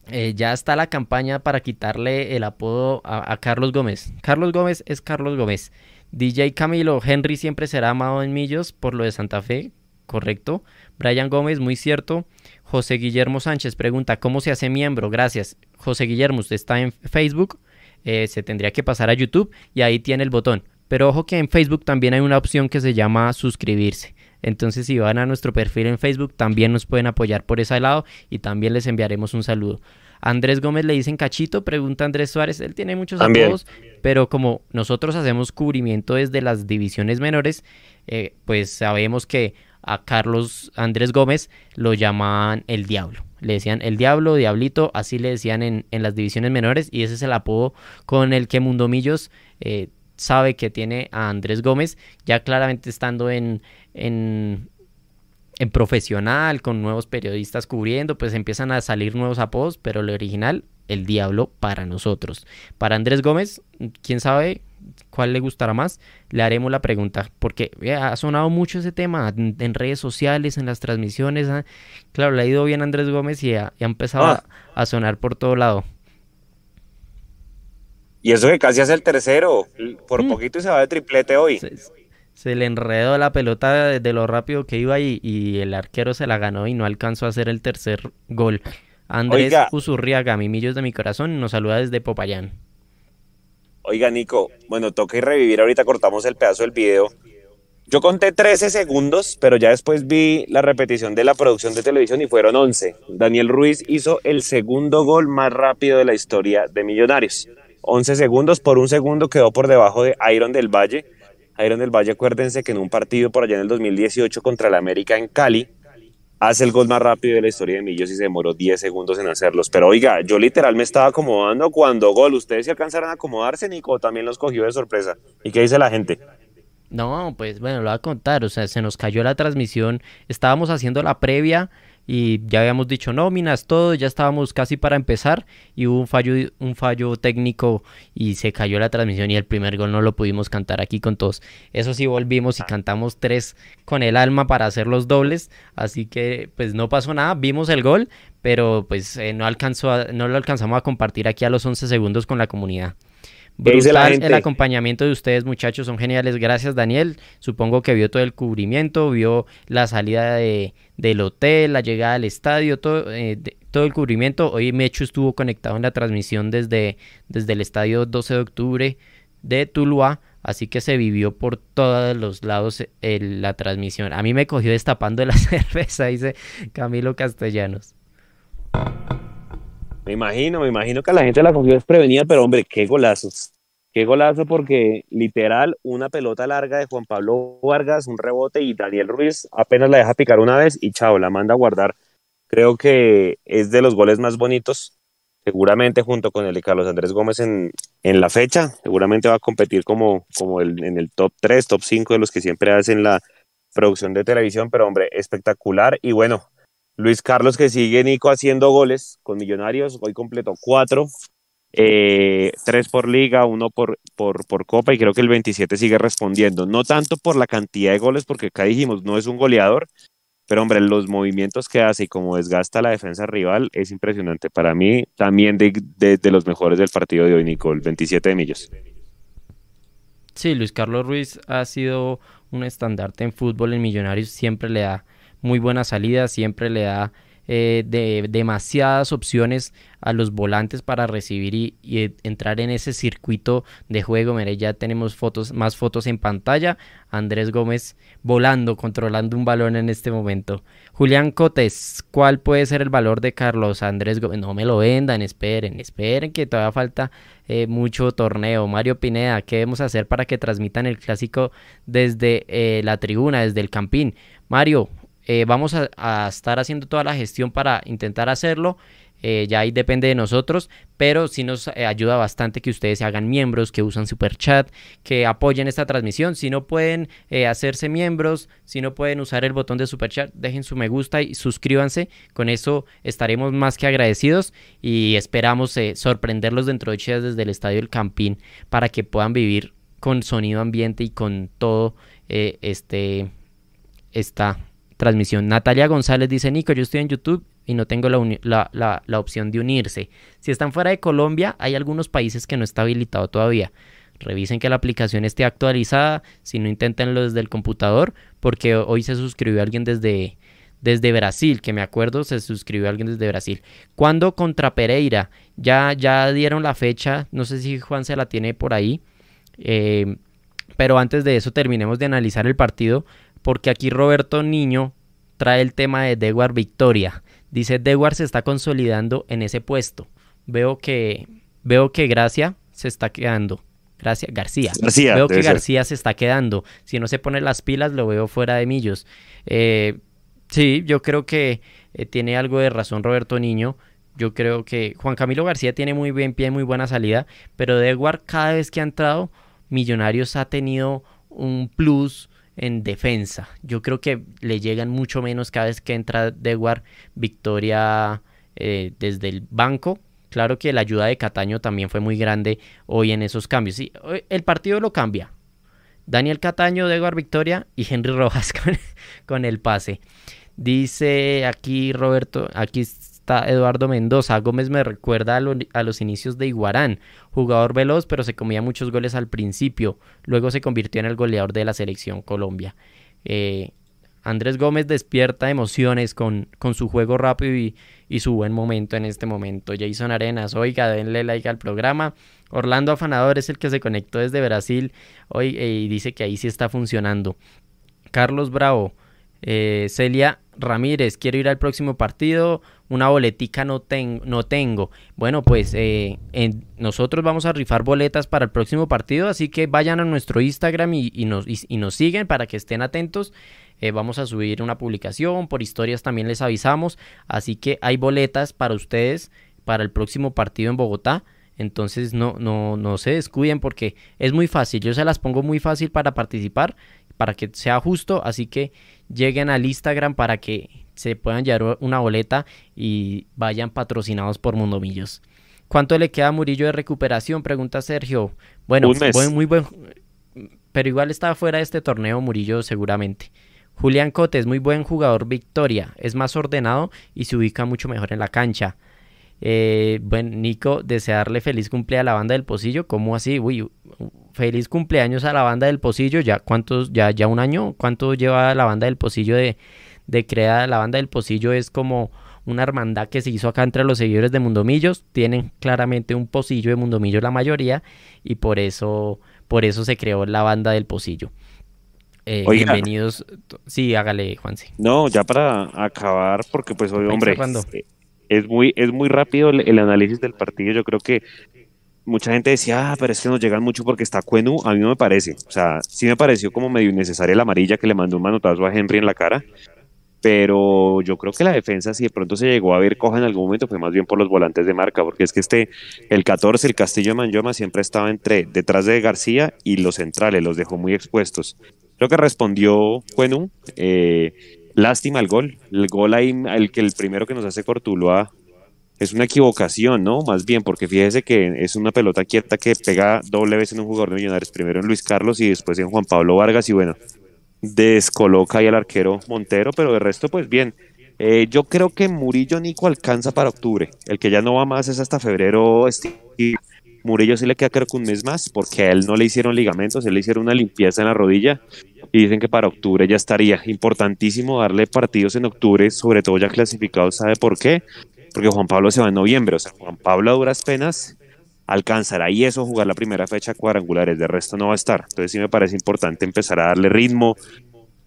eh, ya está la campaña para quitarle el apodo a, a Carlos Gómez. Carlos Gómez es Carlos Gómez. DJ Camilo, Henry siempre será amado en Millos por lo de Santa Fe, correcto. Brian Gómez, muy cierto. José Guillermo Sánchez pregunta, ¿cómo se hace miembro? Gracias. José Guillermo, usted está en Facebook, eh, se tendría que pasar a YouTube y ahí tiene el botón. Pero ojo que en Facebook también hay una opción que se llama suscribirse. Entonces si van a nuestro perfil en Facebook también nos pueden apoyar por ese lado y también les enviaremos un saludo. Andrés Gómez le dicen cachito, pregunta Andrés Suárez, él tiene muchos apodos, pero como nosotros hacemos cubrimiento desde las divisiones menores, eh, pues sabemos que a Carlos Andrés Gómez lo llaman el diablo. Le decían el Diablo, Diablito, así le decían en, en las divisiones menores y ese es el apodo con el que Mundomillos eh, sabe que tiene a Andrés Gómez, ya claramente estando en, en, en profesional, con nuevos periodistas cubriendo, pues empiezan a salir nuevos apodos, pero el original, el Diablo para nosotros. Para Andrés Gómez, quién sabe, cuál le gustará más, le haremos la pregunta, porque ha sonado mucho ese tema en, redes sociales, en las transmisiones. ¿ah? Claro, le ha ido bien a Andrés Gómez y ha, empezado ah. a, sonar por todo lado. Y eso que casi hace el tercero, por mm. poquito se va de triplete hoy. Se, le enredó la pelota de, lo rápido que iba y, y, el arquero se la ganó y no alcanzó a hacer el tercer gol. Andrés Usurriaga, Mimillos de mi corazón, nos saluda desde Popayán. Oiga, Nico, bueno, toca y revivir. Ahorita cortamos el pedazo del video. Yo conté 13 segundos, pero ya después vi la repetición de la producción de televisión y fueron 11. Daniel Ruiz hizo el segundo gol más rápido de la historia de Millonarios. 11 segundos, por un segundo quedó por debajo de Iron del Valle. Iron del Valle, acuérdense que en un partido por allá en el 2018 contra el América en Cali, hace el gol más rápido de la historia de Millos y se demoró 10 segundos en hacerlos. Pero oiga, yo literal me estaba acomodando cuando gol. ¿Ustedes se alcanzaron a acomodarse, Nico? También los cogió de sorpresa. ¿Y qué dice la gente? No, pues bueno, lo voy a contar. O sea, se nos cayó la transmisión. Estábamos haciendo la previa y ya habíamos dicho nóminas, todo, ya estábamos casi para empezar y hubo un fallo, un fallo técnico y se cayó la transmisión y el primer gol no lo pudimos cantar aquí con todos. Eso sí volvimos y cantamos tres con el alma para hacer los dobles, así que pues no pasó nada, vimos el gol, pero pues eh, no, alcanzó no lo alcanzamos a compartir aquí a los 11 segundos con la comunidad. Brutal el acompañamiento de ustedes, muchachos, son geniales. Gracias, Daniel. Supongo que vio todo el cubrimiento, vio la salida de, del hotel, la llegada al estadio, todo, eh, todo el cubrimiento. Hoy Mecho estuvo conectado en la transmisión desde, desde el estadio 12 de octubre de Tuluá, así que se vivió por todos los lados eh, la transmisión. A mí me cogió destapando la cerveza, dice Camilo Castellanos. Me imagino, me imagino que la gente la cogió desprevenida, pero hombre, qué golazo. Qué golazo porque literal una pelota larga de Juan Pablo Vargas, un rebote y Daniel Ruiz apenas la deja picar una vez y chao, la manda a guardar. Creo que es de los goles más bonitos, seguramente junto con el de Carlos Andrés Gómez en, en la fecha, seguramente va a competir como, como el, en el top 3, top 5 de los que siempre hacen la producción de televisión, pero hombre, espectacular y bueno, Luis Carlos que sigue Nico haciendo goles con Millonarios, hoy completó cuatro, eh, tres por liga, uno por, por, por, copa y creo que el 27 sigue respondiendo. No tanto por la cantidad de goles, porque acá dijimos, no es un goleador, pero hombre, los movimientos que hace y cómo desgasta la defensa rival es impresionante. Para mí, también de, de, los mejores del partido de hoy, Nico, el 27 de millos. Sí, Luis Carlos Ruiz ha sido un estandarte en fútbol en Millonarios, siempre le da muy buena salida, siempre le da eh, de, demasiadas opciones a los volantes para recibir y, entrar en ese circuito de juego. Mire, ya tenemos fotos, más fotos en pantalla. Andrés Gómez volando, controlando un balón en este momento. Julián Cotes, ¿cuál puede ser el valor de Carlos Andrés Gómez? No me lo vendan, esperen, esperen que todavía falta eh, mucho torneo. Mario Pineda, ¿qué debemos hacer para que transmitan el clásico desde eh, la tribuna, desde el campín? Mario, eh, vamos a, estar haciendo toda la gestión para intentar hacerlo. Eh, ya ahí depende de nosotros, pero sí nos eh, ayuda bastante que ustedes se hagan miembros, que usan super chat, que apoyen esta transmisión. Si no pueden hacerse miembros, si no pueden usar el botón de super chat, dejen su me gusta y suscríbanse. Con eso estaremos más que agradecidos y esperamos sorprenderlos dentro de días desde el Estadio El Campín para que puedan vivir con sonido ambiente y con todo este esta transmisión. Natalia González dice, Nico, yo estoy en YouTube y no tengo la, la, opción de unirse. Si están fuera de Colombia, hay algunos países que no está habilitado todavía. Revisen que la aplicación esté actualizada, si no inténtenlo desde el computador, porque hoy se suscribió alguien desde, desde Brasil, que me acuerdo se suscribió alguien desde Brasil. Cuando contra Pereira? Ya, ya dieron la fecha, no sé si Juan se la tiene por ahí, eh, pero antes de eso terminemos de analizar el partido porque aquí Roberto Niño trae el tema de Dewar Victoria. Dice, Dewar se está consolidando en ese puesto. Veo que, veo que Gracia se está quedando. Gracias, García. veo que García se está quedando. Si no se pone las pilas, lo veo fuera de millos. Eh, Sí, yo creo que eh, tiene algo de razón Roberto Niño. Yo creo que Juan Camilo García tiene muy bien pie, muy buena salida, pero Dewar cada vez que ha entrado, Millonarios ha tenido un plus en defensa. Yo creo que le llegan mucho menos cada vez que entra Dewar Victoria eh, desde el banco. Claro que la ayuda de Cataño también fue muy grande hoy en esos cambios. Sí, el partido lo cambia. Daniel Cataño, Dewar Victoria y Henry Rojas con el pase. Dice aquí Roberto, aquí está Eduardo Mendoza. Gómez me recuerda a, los inicios de Iguarán, jugador veloz, pero se comía muchos goles al principio. Luego se convirtió en el goleador de la selección Colombia. Eh, Andrés Gómez despierta emociones con, con su juego rápido y, su buen momento en este momento. Jason Arenas, oiga, denle like al programa. Orlando Afanador es el que se conectó desde Brasil hoy y dice que ahí sí está funcionando. Carlos Bravo, eh, Celia Ramírez, quiero ir al próximo partido, una boletica no, no tengo. Bueno, pues eh, nosotros vamos a rifar boletas para el próximo partido, así que vayan a nuestro Instagram y, nos, y, nos, siguen para que estén atentos. Eh, vamos a subir una publicación, por historias también les avisamos, así que hay boletas para ustedes para el próximo partido en Bogotá. Entonces no, no, no se descuiden porque es muy fácil. Yo se las pongo muy fácil para participar, para que sea justo. Así que lleguen al Instagram para que se puedan llevar una boleta y vayan patrocinados por Mundomillos. ¿Cuánto le queda a Murillo de recuperación? Pregunta Sergio. Bueno, muy buen, pero igual está fuera de este torneo Murillo seguramente. Julián Cotes, muy buen jugador Victoria, es más ordenado y se ubica mucho mejor en la cancha. Eh, bueno, Nico, desearle feliz cumpleaños a la banda del Pocillo. ¿Cómo así? Uy, feliz cumpleaños a la banda del Pocillo. ¿Ya cuántos, ya, ya un año? ¿Cuánto lleva la banda del Pocillo de, de creada? La banda del Pocillo es como una hermandad que se hizo acá entre los seguidores de Mundomillos. Tienen claramente un pocillo de Mundomillos la mayoría y por eso, por eso se creó la banda del Pocillo. Eh, bienvenidos. Sí, hágale, Juanse. No, ya para acabar, porque pues hoy, hombre, es muy, es muy rápido el, análisis del partido. Yo creo que mucha gente decía, ah, pero es que nos llegan mucho porque está Cuenu. A mí no me parece. O sea, sí me pareció como medio innecesaria la amarilla que le mandó un manotazo a Henry en la cara. Pero yo creo que la defensa, si de pronto se llegó a ver coja en algún momento, fue más bien por los volantes de marca, porque es que este, el 14, el Castillo de Manjoma, siempre estaba entre, detrás de García y los centrales, los dejó muy expuestos. Creo que respondió Cuenu. Eh, Lástima el gol. El gol ahí, el, que el primero que nos hace Cortuloa es una equivocación, ¿no? Más bien, porque fíjese que es una pelota quieta que pega doble vez en un jugador de Millonarios. Primero en Luis Carlos y después en Juan Pablo Vargas. Y bueno, descoloca ahí al arquero Montero, pero de resto, pues bien. Eh, yo creo que Murillo Nico alcanza para octubre. El que ya no va más es hasta febrero. Murillo sí le queda creo que un mes más, porque a él no le hicieron ligamentos, él le hicieron una limpieza en la rodilla y dicen que para octubre ya estaría. Importantísimo darle partidos en octubre, sobre todo ya clasificados, ¿sabe por qué? Porque Juan Pablo se va en noviembre, o sea, Juan Pablo a duras penas alcanzará y eso jugar la primera fecha cuadrangulares, de resto no va a estar. Entonces sí me parece importante empezar a darle ritmo,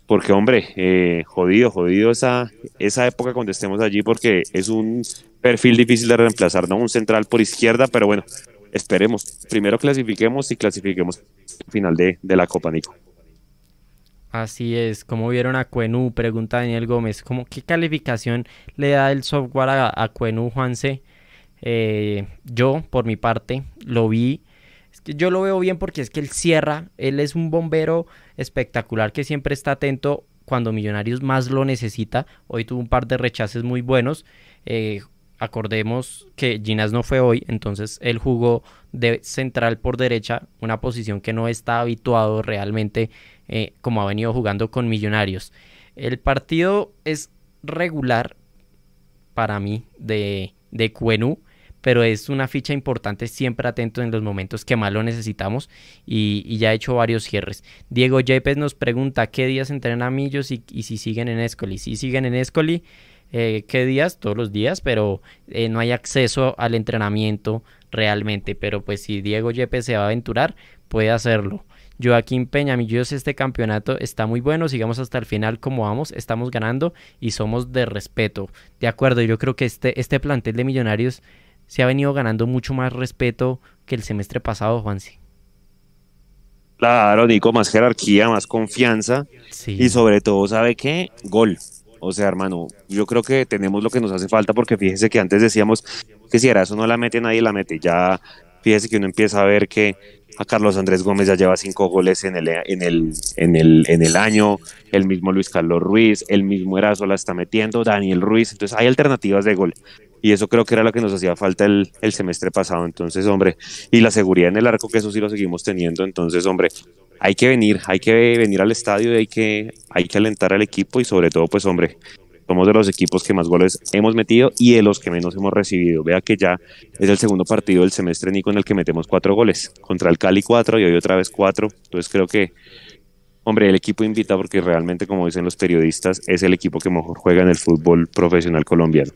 porque hombre, eh, jodido, jodido esa, esa época cuando estemos allí, porque es un perfil difícil de reemplazar, ¿no? Un central por izquierda, pero bueno, esperemos. Primero clasifiquemos y clasifiquemos final de, de la Copa Nico. Así es, ¿cómo vieron a Cuenú? Pregunta Daniel Gómez. ¿Cómo, ¿Qué calificación le da el software a, a Cuenú, Juanse? Eh, yo, por mi parte, lo vi. Es que yo lo veo bien porque es que él cierra. Él es un bombero espectacular que siempre está atento cuando Millonarios más lo necesita. Hoy tuvo un par de rechaces muy buenos. Eh, acordemos que Ginas no fue hoy, entonces él jugó de central por derecha, una posición que no está habituado realmente eh, como ha venido jugando con Millonarios. El partido es regular para mí de, de Cuenú, pero es una ficha importante, siempre atento en los momentos que más lo necesitamos y, ya ha hecho varios cierres. Diego Yepes nos pregunta qué días entrenan Millos y, y si siguen en Escoli. Si siguen en Escoli, eh, qué días, todos los días, pero eh, no hay acceso al entrenamiento realmente. Pero pues si Diego Yepes se va a aventurar, puede hacerlo. Joaquín Peña, Millos, este campeonato está muy bueno, sigamos hasta el final como vamos, estamos ganando y somos de respeto. De acuerdo, yo creo que este, este plantel de Millonarios se ha venido ganando mucho más respeto que el semestre pasado, Juansi. Claro, Nico, más jerarquía, más confianza y sobre todo, ¿sabe qué? Gol. O sea, hermano, yo creo que tenemos lo que nos hace falta porque fíjese que antes decíamos que si era eso no la mete, nadie la mete. Ya fíjese que uno empieza a ver que a Carlos Andrés Gómez ya lleva cinco goles en el, en el, en el, en el año, el mismo Luis Carlos Ruiz, el mismo Erazo la está metiendo, Daniel Ruiz, entonces hay alternativas de gol. Y eso creo que era lo que nos hacía falta el, el semestre pasado. Entonces, hombre, y la seguridad en el arco, que eso sí lo seguimos teniendo. Entonces, hombre, hay que venir, hay que venir al estadio y hay que, hay que alentar al equipo y sobre todo, pues hombre, somos de los equipos que más goles hemos metido y de los que menos hemos recibido. Vea que ya es el segundo partido del semestre, Nico, en el que metemos cuatro goles. Contra el Cali cuatro y hoy otra vez cuatro. Entonces creo que, hombre, el equipo invita porque realmente, como dicen los periodistas, es el equipo que mejor juega en el fútbol profesional colombiano.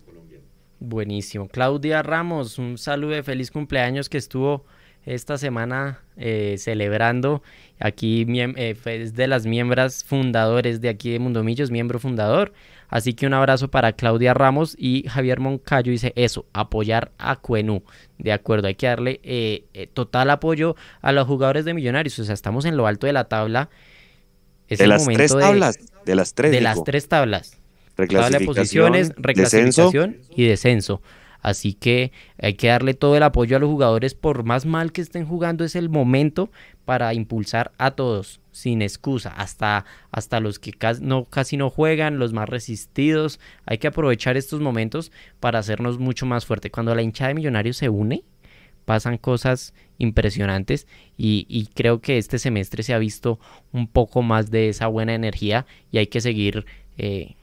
Buenísimo. Claudia Ramos, un saludo de feliz cumpleaños que estuvo esta semana eh, celebrando. Aquí eh, es de las miembros fundadores de aquí de Mundomillos, miembro fundador. Así que un abrazo para Claudia Ramos y Javier Moncayo dice eso, apoyar a Cuenú. De acuerdo, hay que darle eh, total apoyo a los jugadores de Millonarios. O sea, estamos en lo alto de la tabla. de las tres tablas, de las tres. De las tres tablas. Tabla de posiciones, reclasificación y descenso. Así que hay que darle todo el apoyo a los jugadores, por más mal que estén jugando, es el momento para impulsar a todos, sin excusa, hasta, hasta los que casi no, casi no juegan, los más resistidos. Hay que aprovechar estos momentos para hacernos mucho más fuerte. Cuando la hinchada de Millonarios se une, pasan cosas impresionantes y, creo que este semestre se ha visto un poco más de esa buena energía y hay que seguir eh,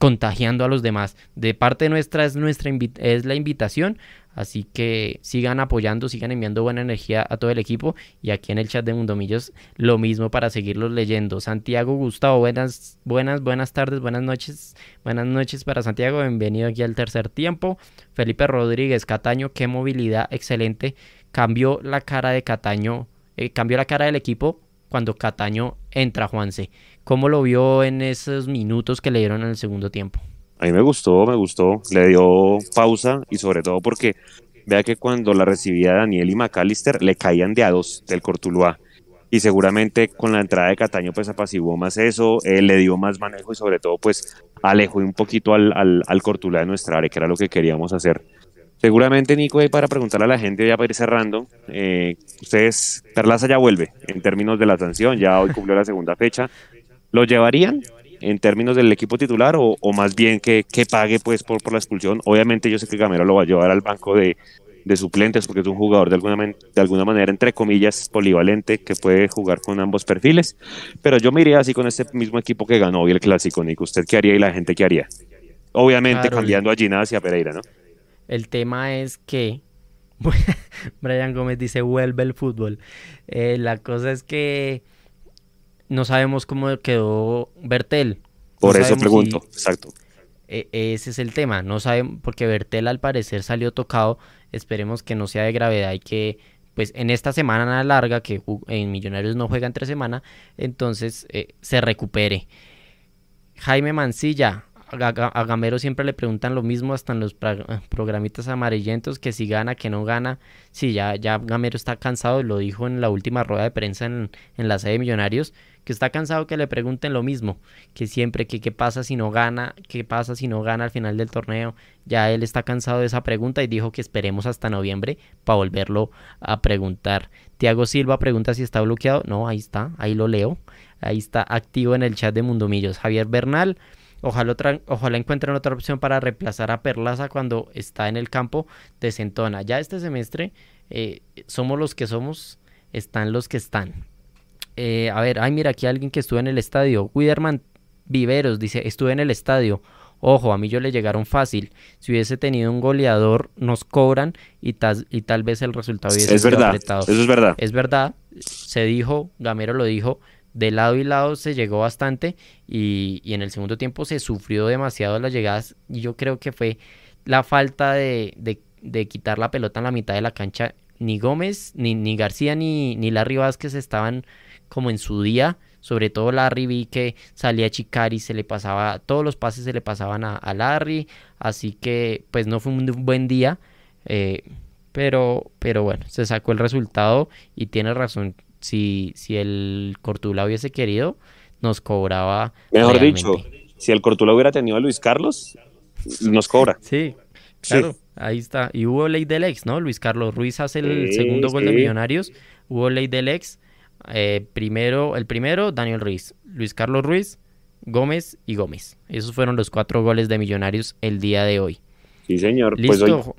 contagiando a los demás. De parte nuestra es, nuestra es la invitación, así que sigan apoyando, sigan enviando buena energía a todo el equipo y aquí en el chat de Mundomillos lo mismo para seguirlos leyendo. Santiago Gustavo, buenas, buenas, buenas tardes, buenas noches, buenas noches para Santiago, bienvenido aquí al tercer tiempo. Felipe Rodríguez, Cataño, qué movilidad excelente, cambió la cara de Cataño, eh, cambió la cara del equipo cuando Cataño entra, Juanse. ¿Cómo lo vio en esos minutos que le dieron en el segundo tiempo? A mí me gustó, me gustó. Le dio pausa y sobre todo porque vea que cuando la recibía Daniel y McAllister le caían de a dos del Cortuluá. Y seguramente con la entrada de Cataño pues apaciguó más eso, eh, le dio más manejo y sobre todo pues alejó un poquito al, al, de nuestra área, que era lo que queríamos hacer. Seguramente, Nico, para preguntarle a la gente, ya para ir cerrando, eh, ustedes, Perlaza ya vuelve en términos de la sanción, ya hoy cumplió la segunda fecha. ¿Lo llevarían en términos del equipo titular o, más bien que, que, pague pues por, por la expulsión? Obviamente yo sé que Gamero lo va a llevar al banco de, de suplentes porque es un jugador de alguna, de alguna manera, entre comillas, polivalente que puede jugar con ambos perfiles. Pero yo me iría así con este mismo equipo que ganó hoy el clásico, Nico. ¿Usted qué haría y la gente qué haría? Obviamente cambiando a Gina hacia Pereira, ¿no? El tema es que Brian Gómez dice vuelve el fútbol. Eh, la cosa es que no sabemos cómo quedó Bertel. Por eso pregunto, exacto. E, ese es el tema, no sabemos, porque Bertel al parecer salió tocado, esperemos que no sea de gravedad y que pues en esta semana larga que en Millonarios no juega entre semana, entonces eh, se recupere. Jaime Mancilla, a, Gamero siempre le preguntan lo mismo hasta en los programitas amarillentos, que si gana, que no gana. Sí, ya, ya Gamero está cansado, lo dijo en la última rueda de prensa en, en la sede de Millonarios, que está cansado que le pregunten lo mismo, que siempre, que qué pasa si no gana, qué pasa si no gana al final del torneo. Ya él está cansado de esa pregunta y dijo que esperemos hasta noviembre para volverlo a preguntar. Tiago Silva pregunta si está bloqueado. No, ahí está, ahí lo leo. Ahí está activo en el chat de Mundomillos. Javier Bernal Ojalá, ojalá encuentren otra opción para reemplazar a Perlaza cuando está en el campo de Centona. Ya este semestre eh, somos los que somos, están los que están. Eh, a ver, ay, mira, aquí alguien que estuvo en el estadio. Widerman Viveros dice: Estuve en el estadio. Ojo, a mí yo le llegaron fácil. Si hubiese tenido un goleador, nos cobran y, tal, y tal vez el resultado hubiese es verdad, Eso es verdad. Es verdad. Se dijo, Gamero lo dijo de lado y lado se llegó bastante y, en el segundo tiempo se sufrió demasiado las llegadas y yo creo que fue la falta de, de, quitar la pelota en la mitad de la cancha. Ni Gómez, ni, ni García, ni, ni Larry Vázquez estaban como en su día. Sobre todo Larry vi que salía a chicar y se le pasaba, todos los pases se le pasaban a, a Larry. Así que pues no fue un buen día. Eh, pero, pero bueno, se sacó el resultado y tiene razón si, si el Cortula hubiese querido, nos cobraba. Mejor dicho, Si el Cortula hubiera tenido a Luis Carlos, nos cobra. Sí, claro, ahí está. Y hubo ley del ex, ¿no? Luis Carlos Ruiz hace el Sí, segundo gol de. Millonarios. Hubo ley del ex. Eh, primero, el primero, Daniel Ruiz. Luis Carlos Ruiz, Gómez y Gómez. Esos fueron los cuatro goles de Millonarios el día de hoy. Sí, señor. Listo. Pues hoy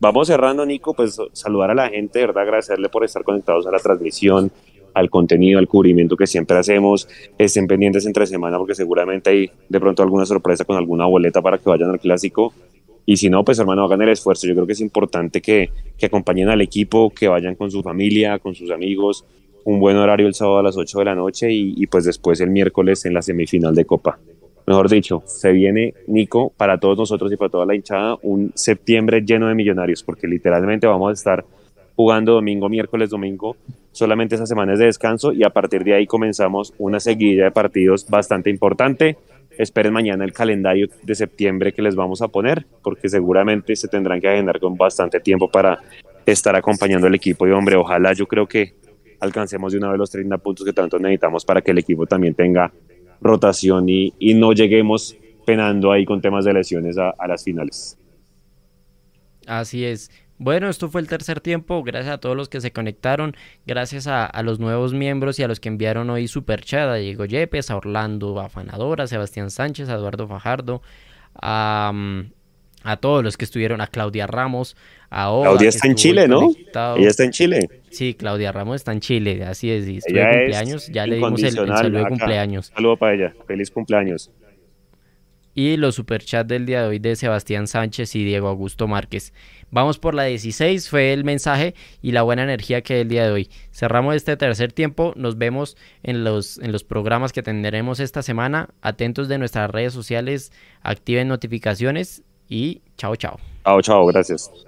vamos cerrando, Nico, pues saludar a la gente, de verdad, agradecerle por estar conectados a la transmisión, al contenido, al cubrimiento que siempre hacemos. Estén pendientes entre semana porque seguramente hay de pronto alguna sorpresa con alguna boleta para que vayan al clásico. Y si no, pues hermano, hagan el esfuerzo. Yo creo que es importante que, que acompañen al equipo, que vayan con su familia, con sus amigos. Un buen horario el sábado a las 8 de la noche y, pues después el miércoles en la semifinal de Copa. Mejor dicho, se viene, Nico, para todos nosotros y para toda la hinchada, un septiembre lleno de millonarios, porque literalmente vamos a estar jugando domingo, miércoles, domingo, solamente esas semanas de descanso y a partir de ahí comenzamos una seguidilla de partidos bastante importante. Esperen mañana el calendario de septiembre que les vamos a poner, porque seguramente se tendrán que agendar con bastante tiempo para estar acompañando al equipo. Y hombre, ojalá yo creo que alcancemos de una vez los 30 puntos que tanto necesitamos para que el equipo también tenga rotación y, y no lleguemos penando ahí con temas de lesiones a, las finales. Así es. Bueno, esto fue el tercer tiempo. Gracias a todos los que se conectaron. Gracias a, los nuevos miembros y a los que enviaron hoy super chat. A Diego Yepes, a Orlando Afanador, a Sebastián Sánchez, a Eduardo Fajardo, a, a todos los que estuvieron, a Claudia Ramos, a Oda, Claudia está en Chile, ¿no? conectado. Ella está en Chile. Sí, Claudia Ramos está en Chile, así es. Y Ella de cumpleaños. Ya le dimos el, saludo de cumpleaños. Saludo para ella. Feliz cumpleaños. Y los superchats del día de hoy de Sebastián Sánchez y Diego Augusto Márquez. Vamos por la 16, fue el mensaje y la buena energía que el día de hoy. Cerramos este tercer tiempo, nos vemos en los, en los programas que tendremos esta semana. Atentos de nuestras redes sociales, activen notificaciones y chao, chao. Chao, chao, gracias.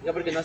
Diga, porque no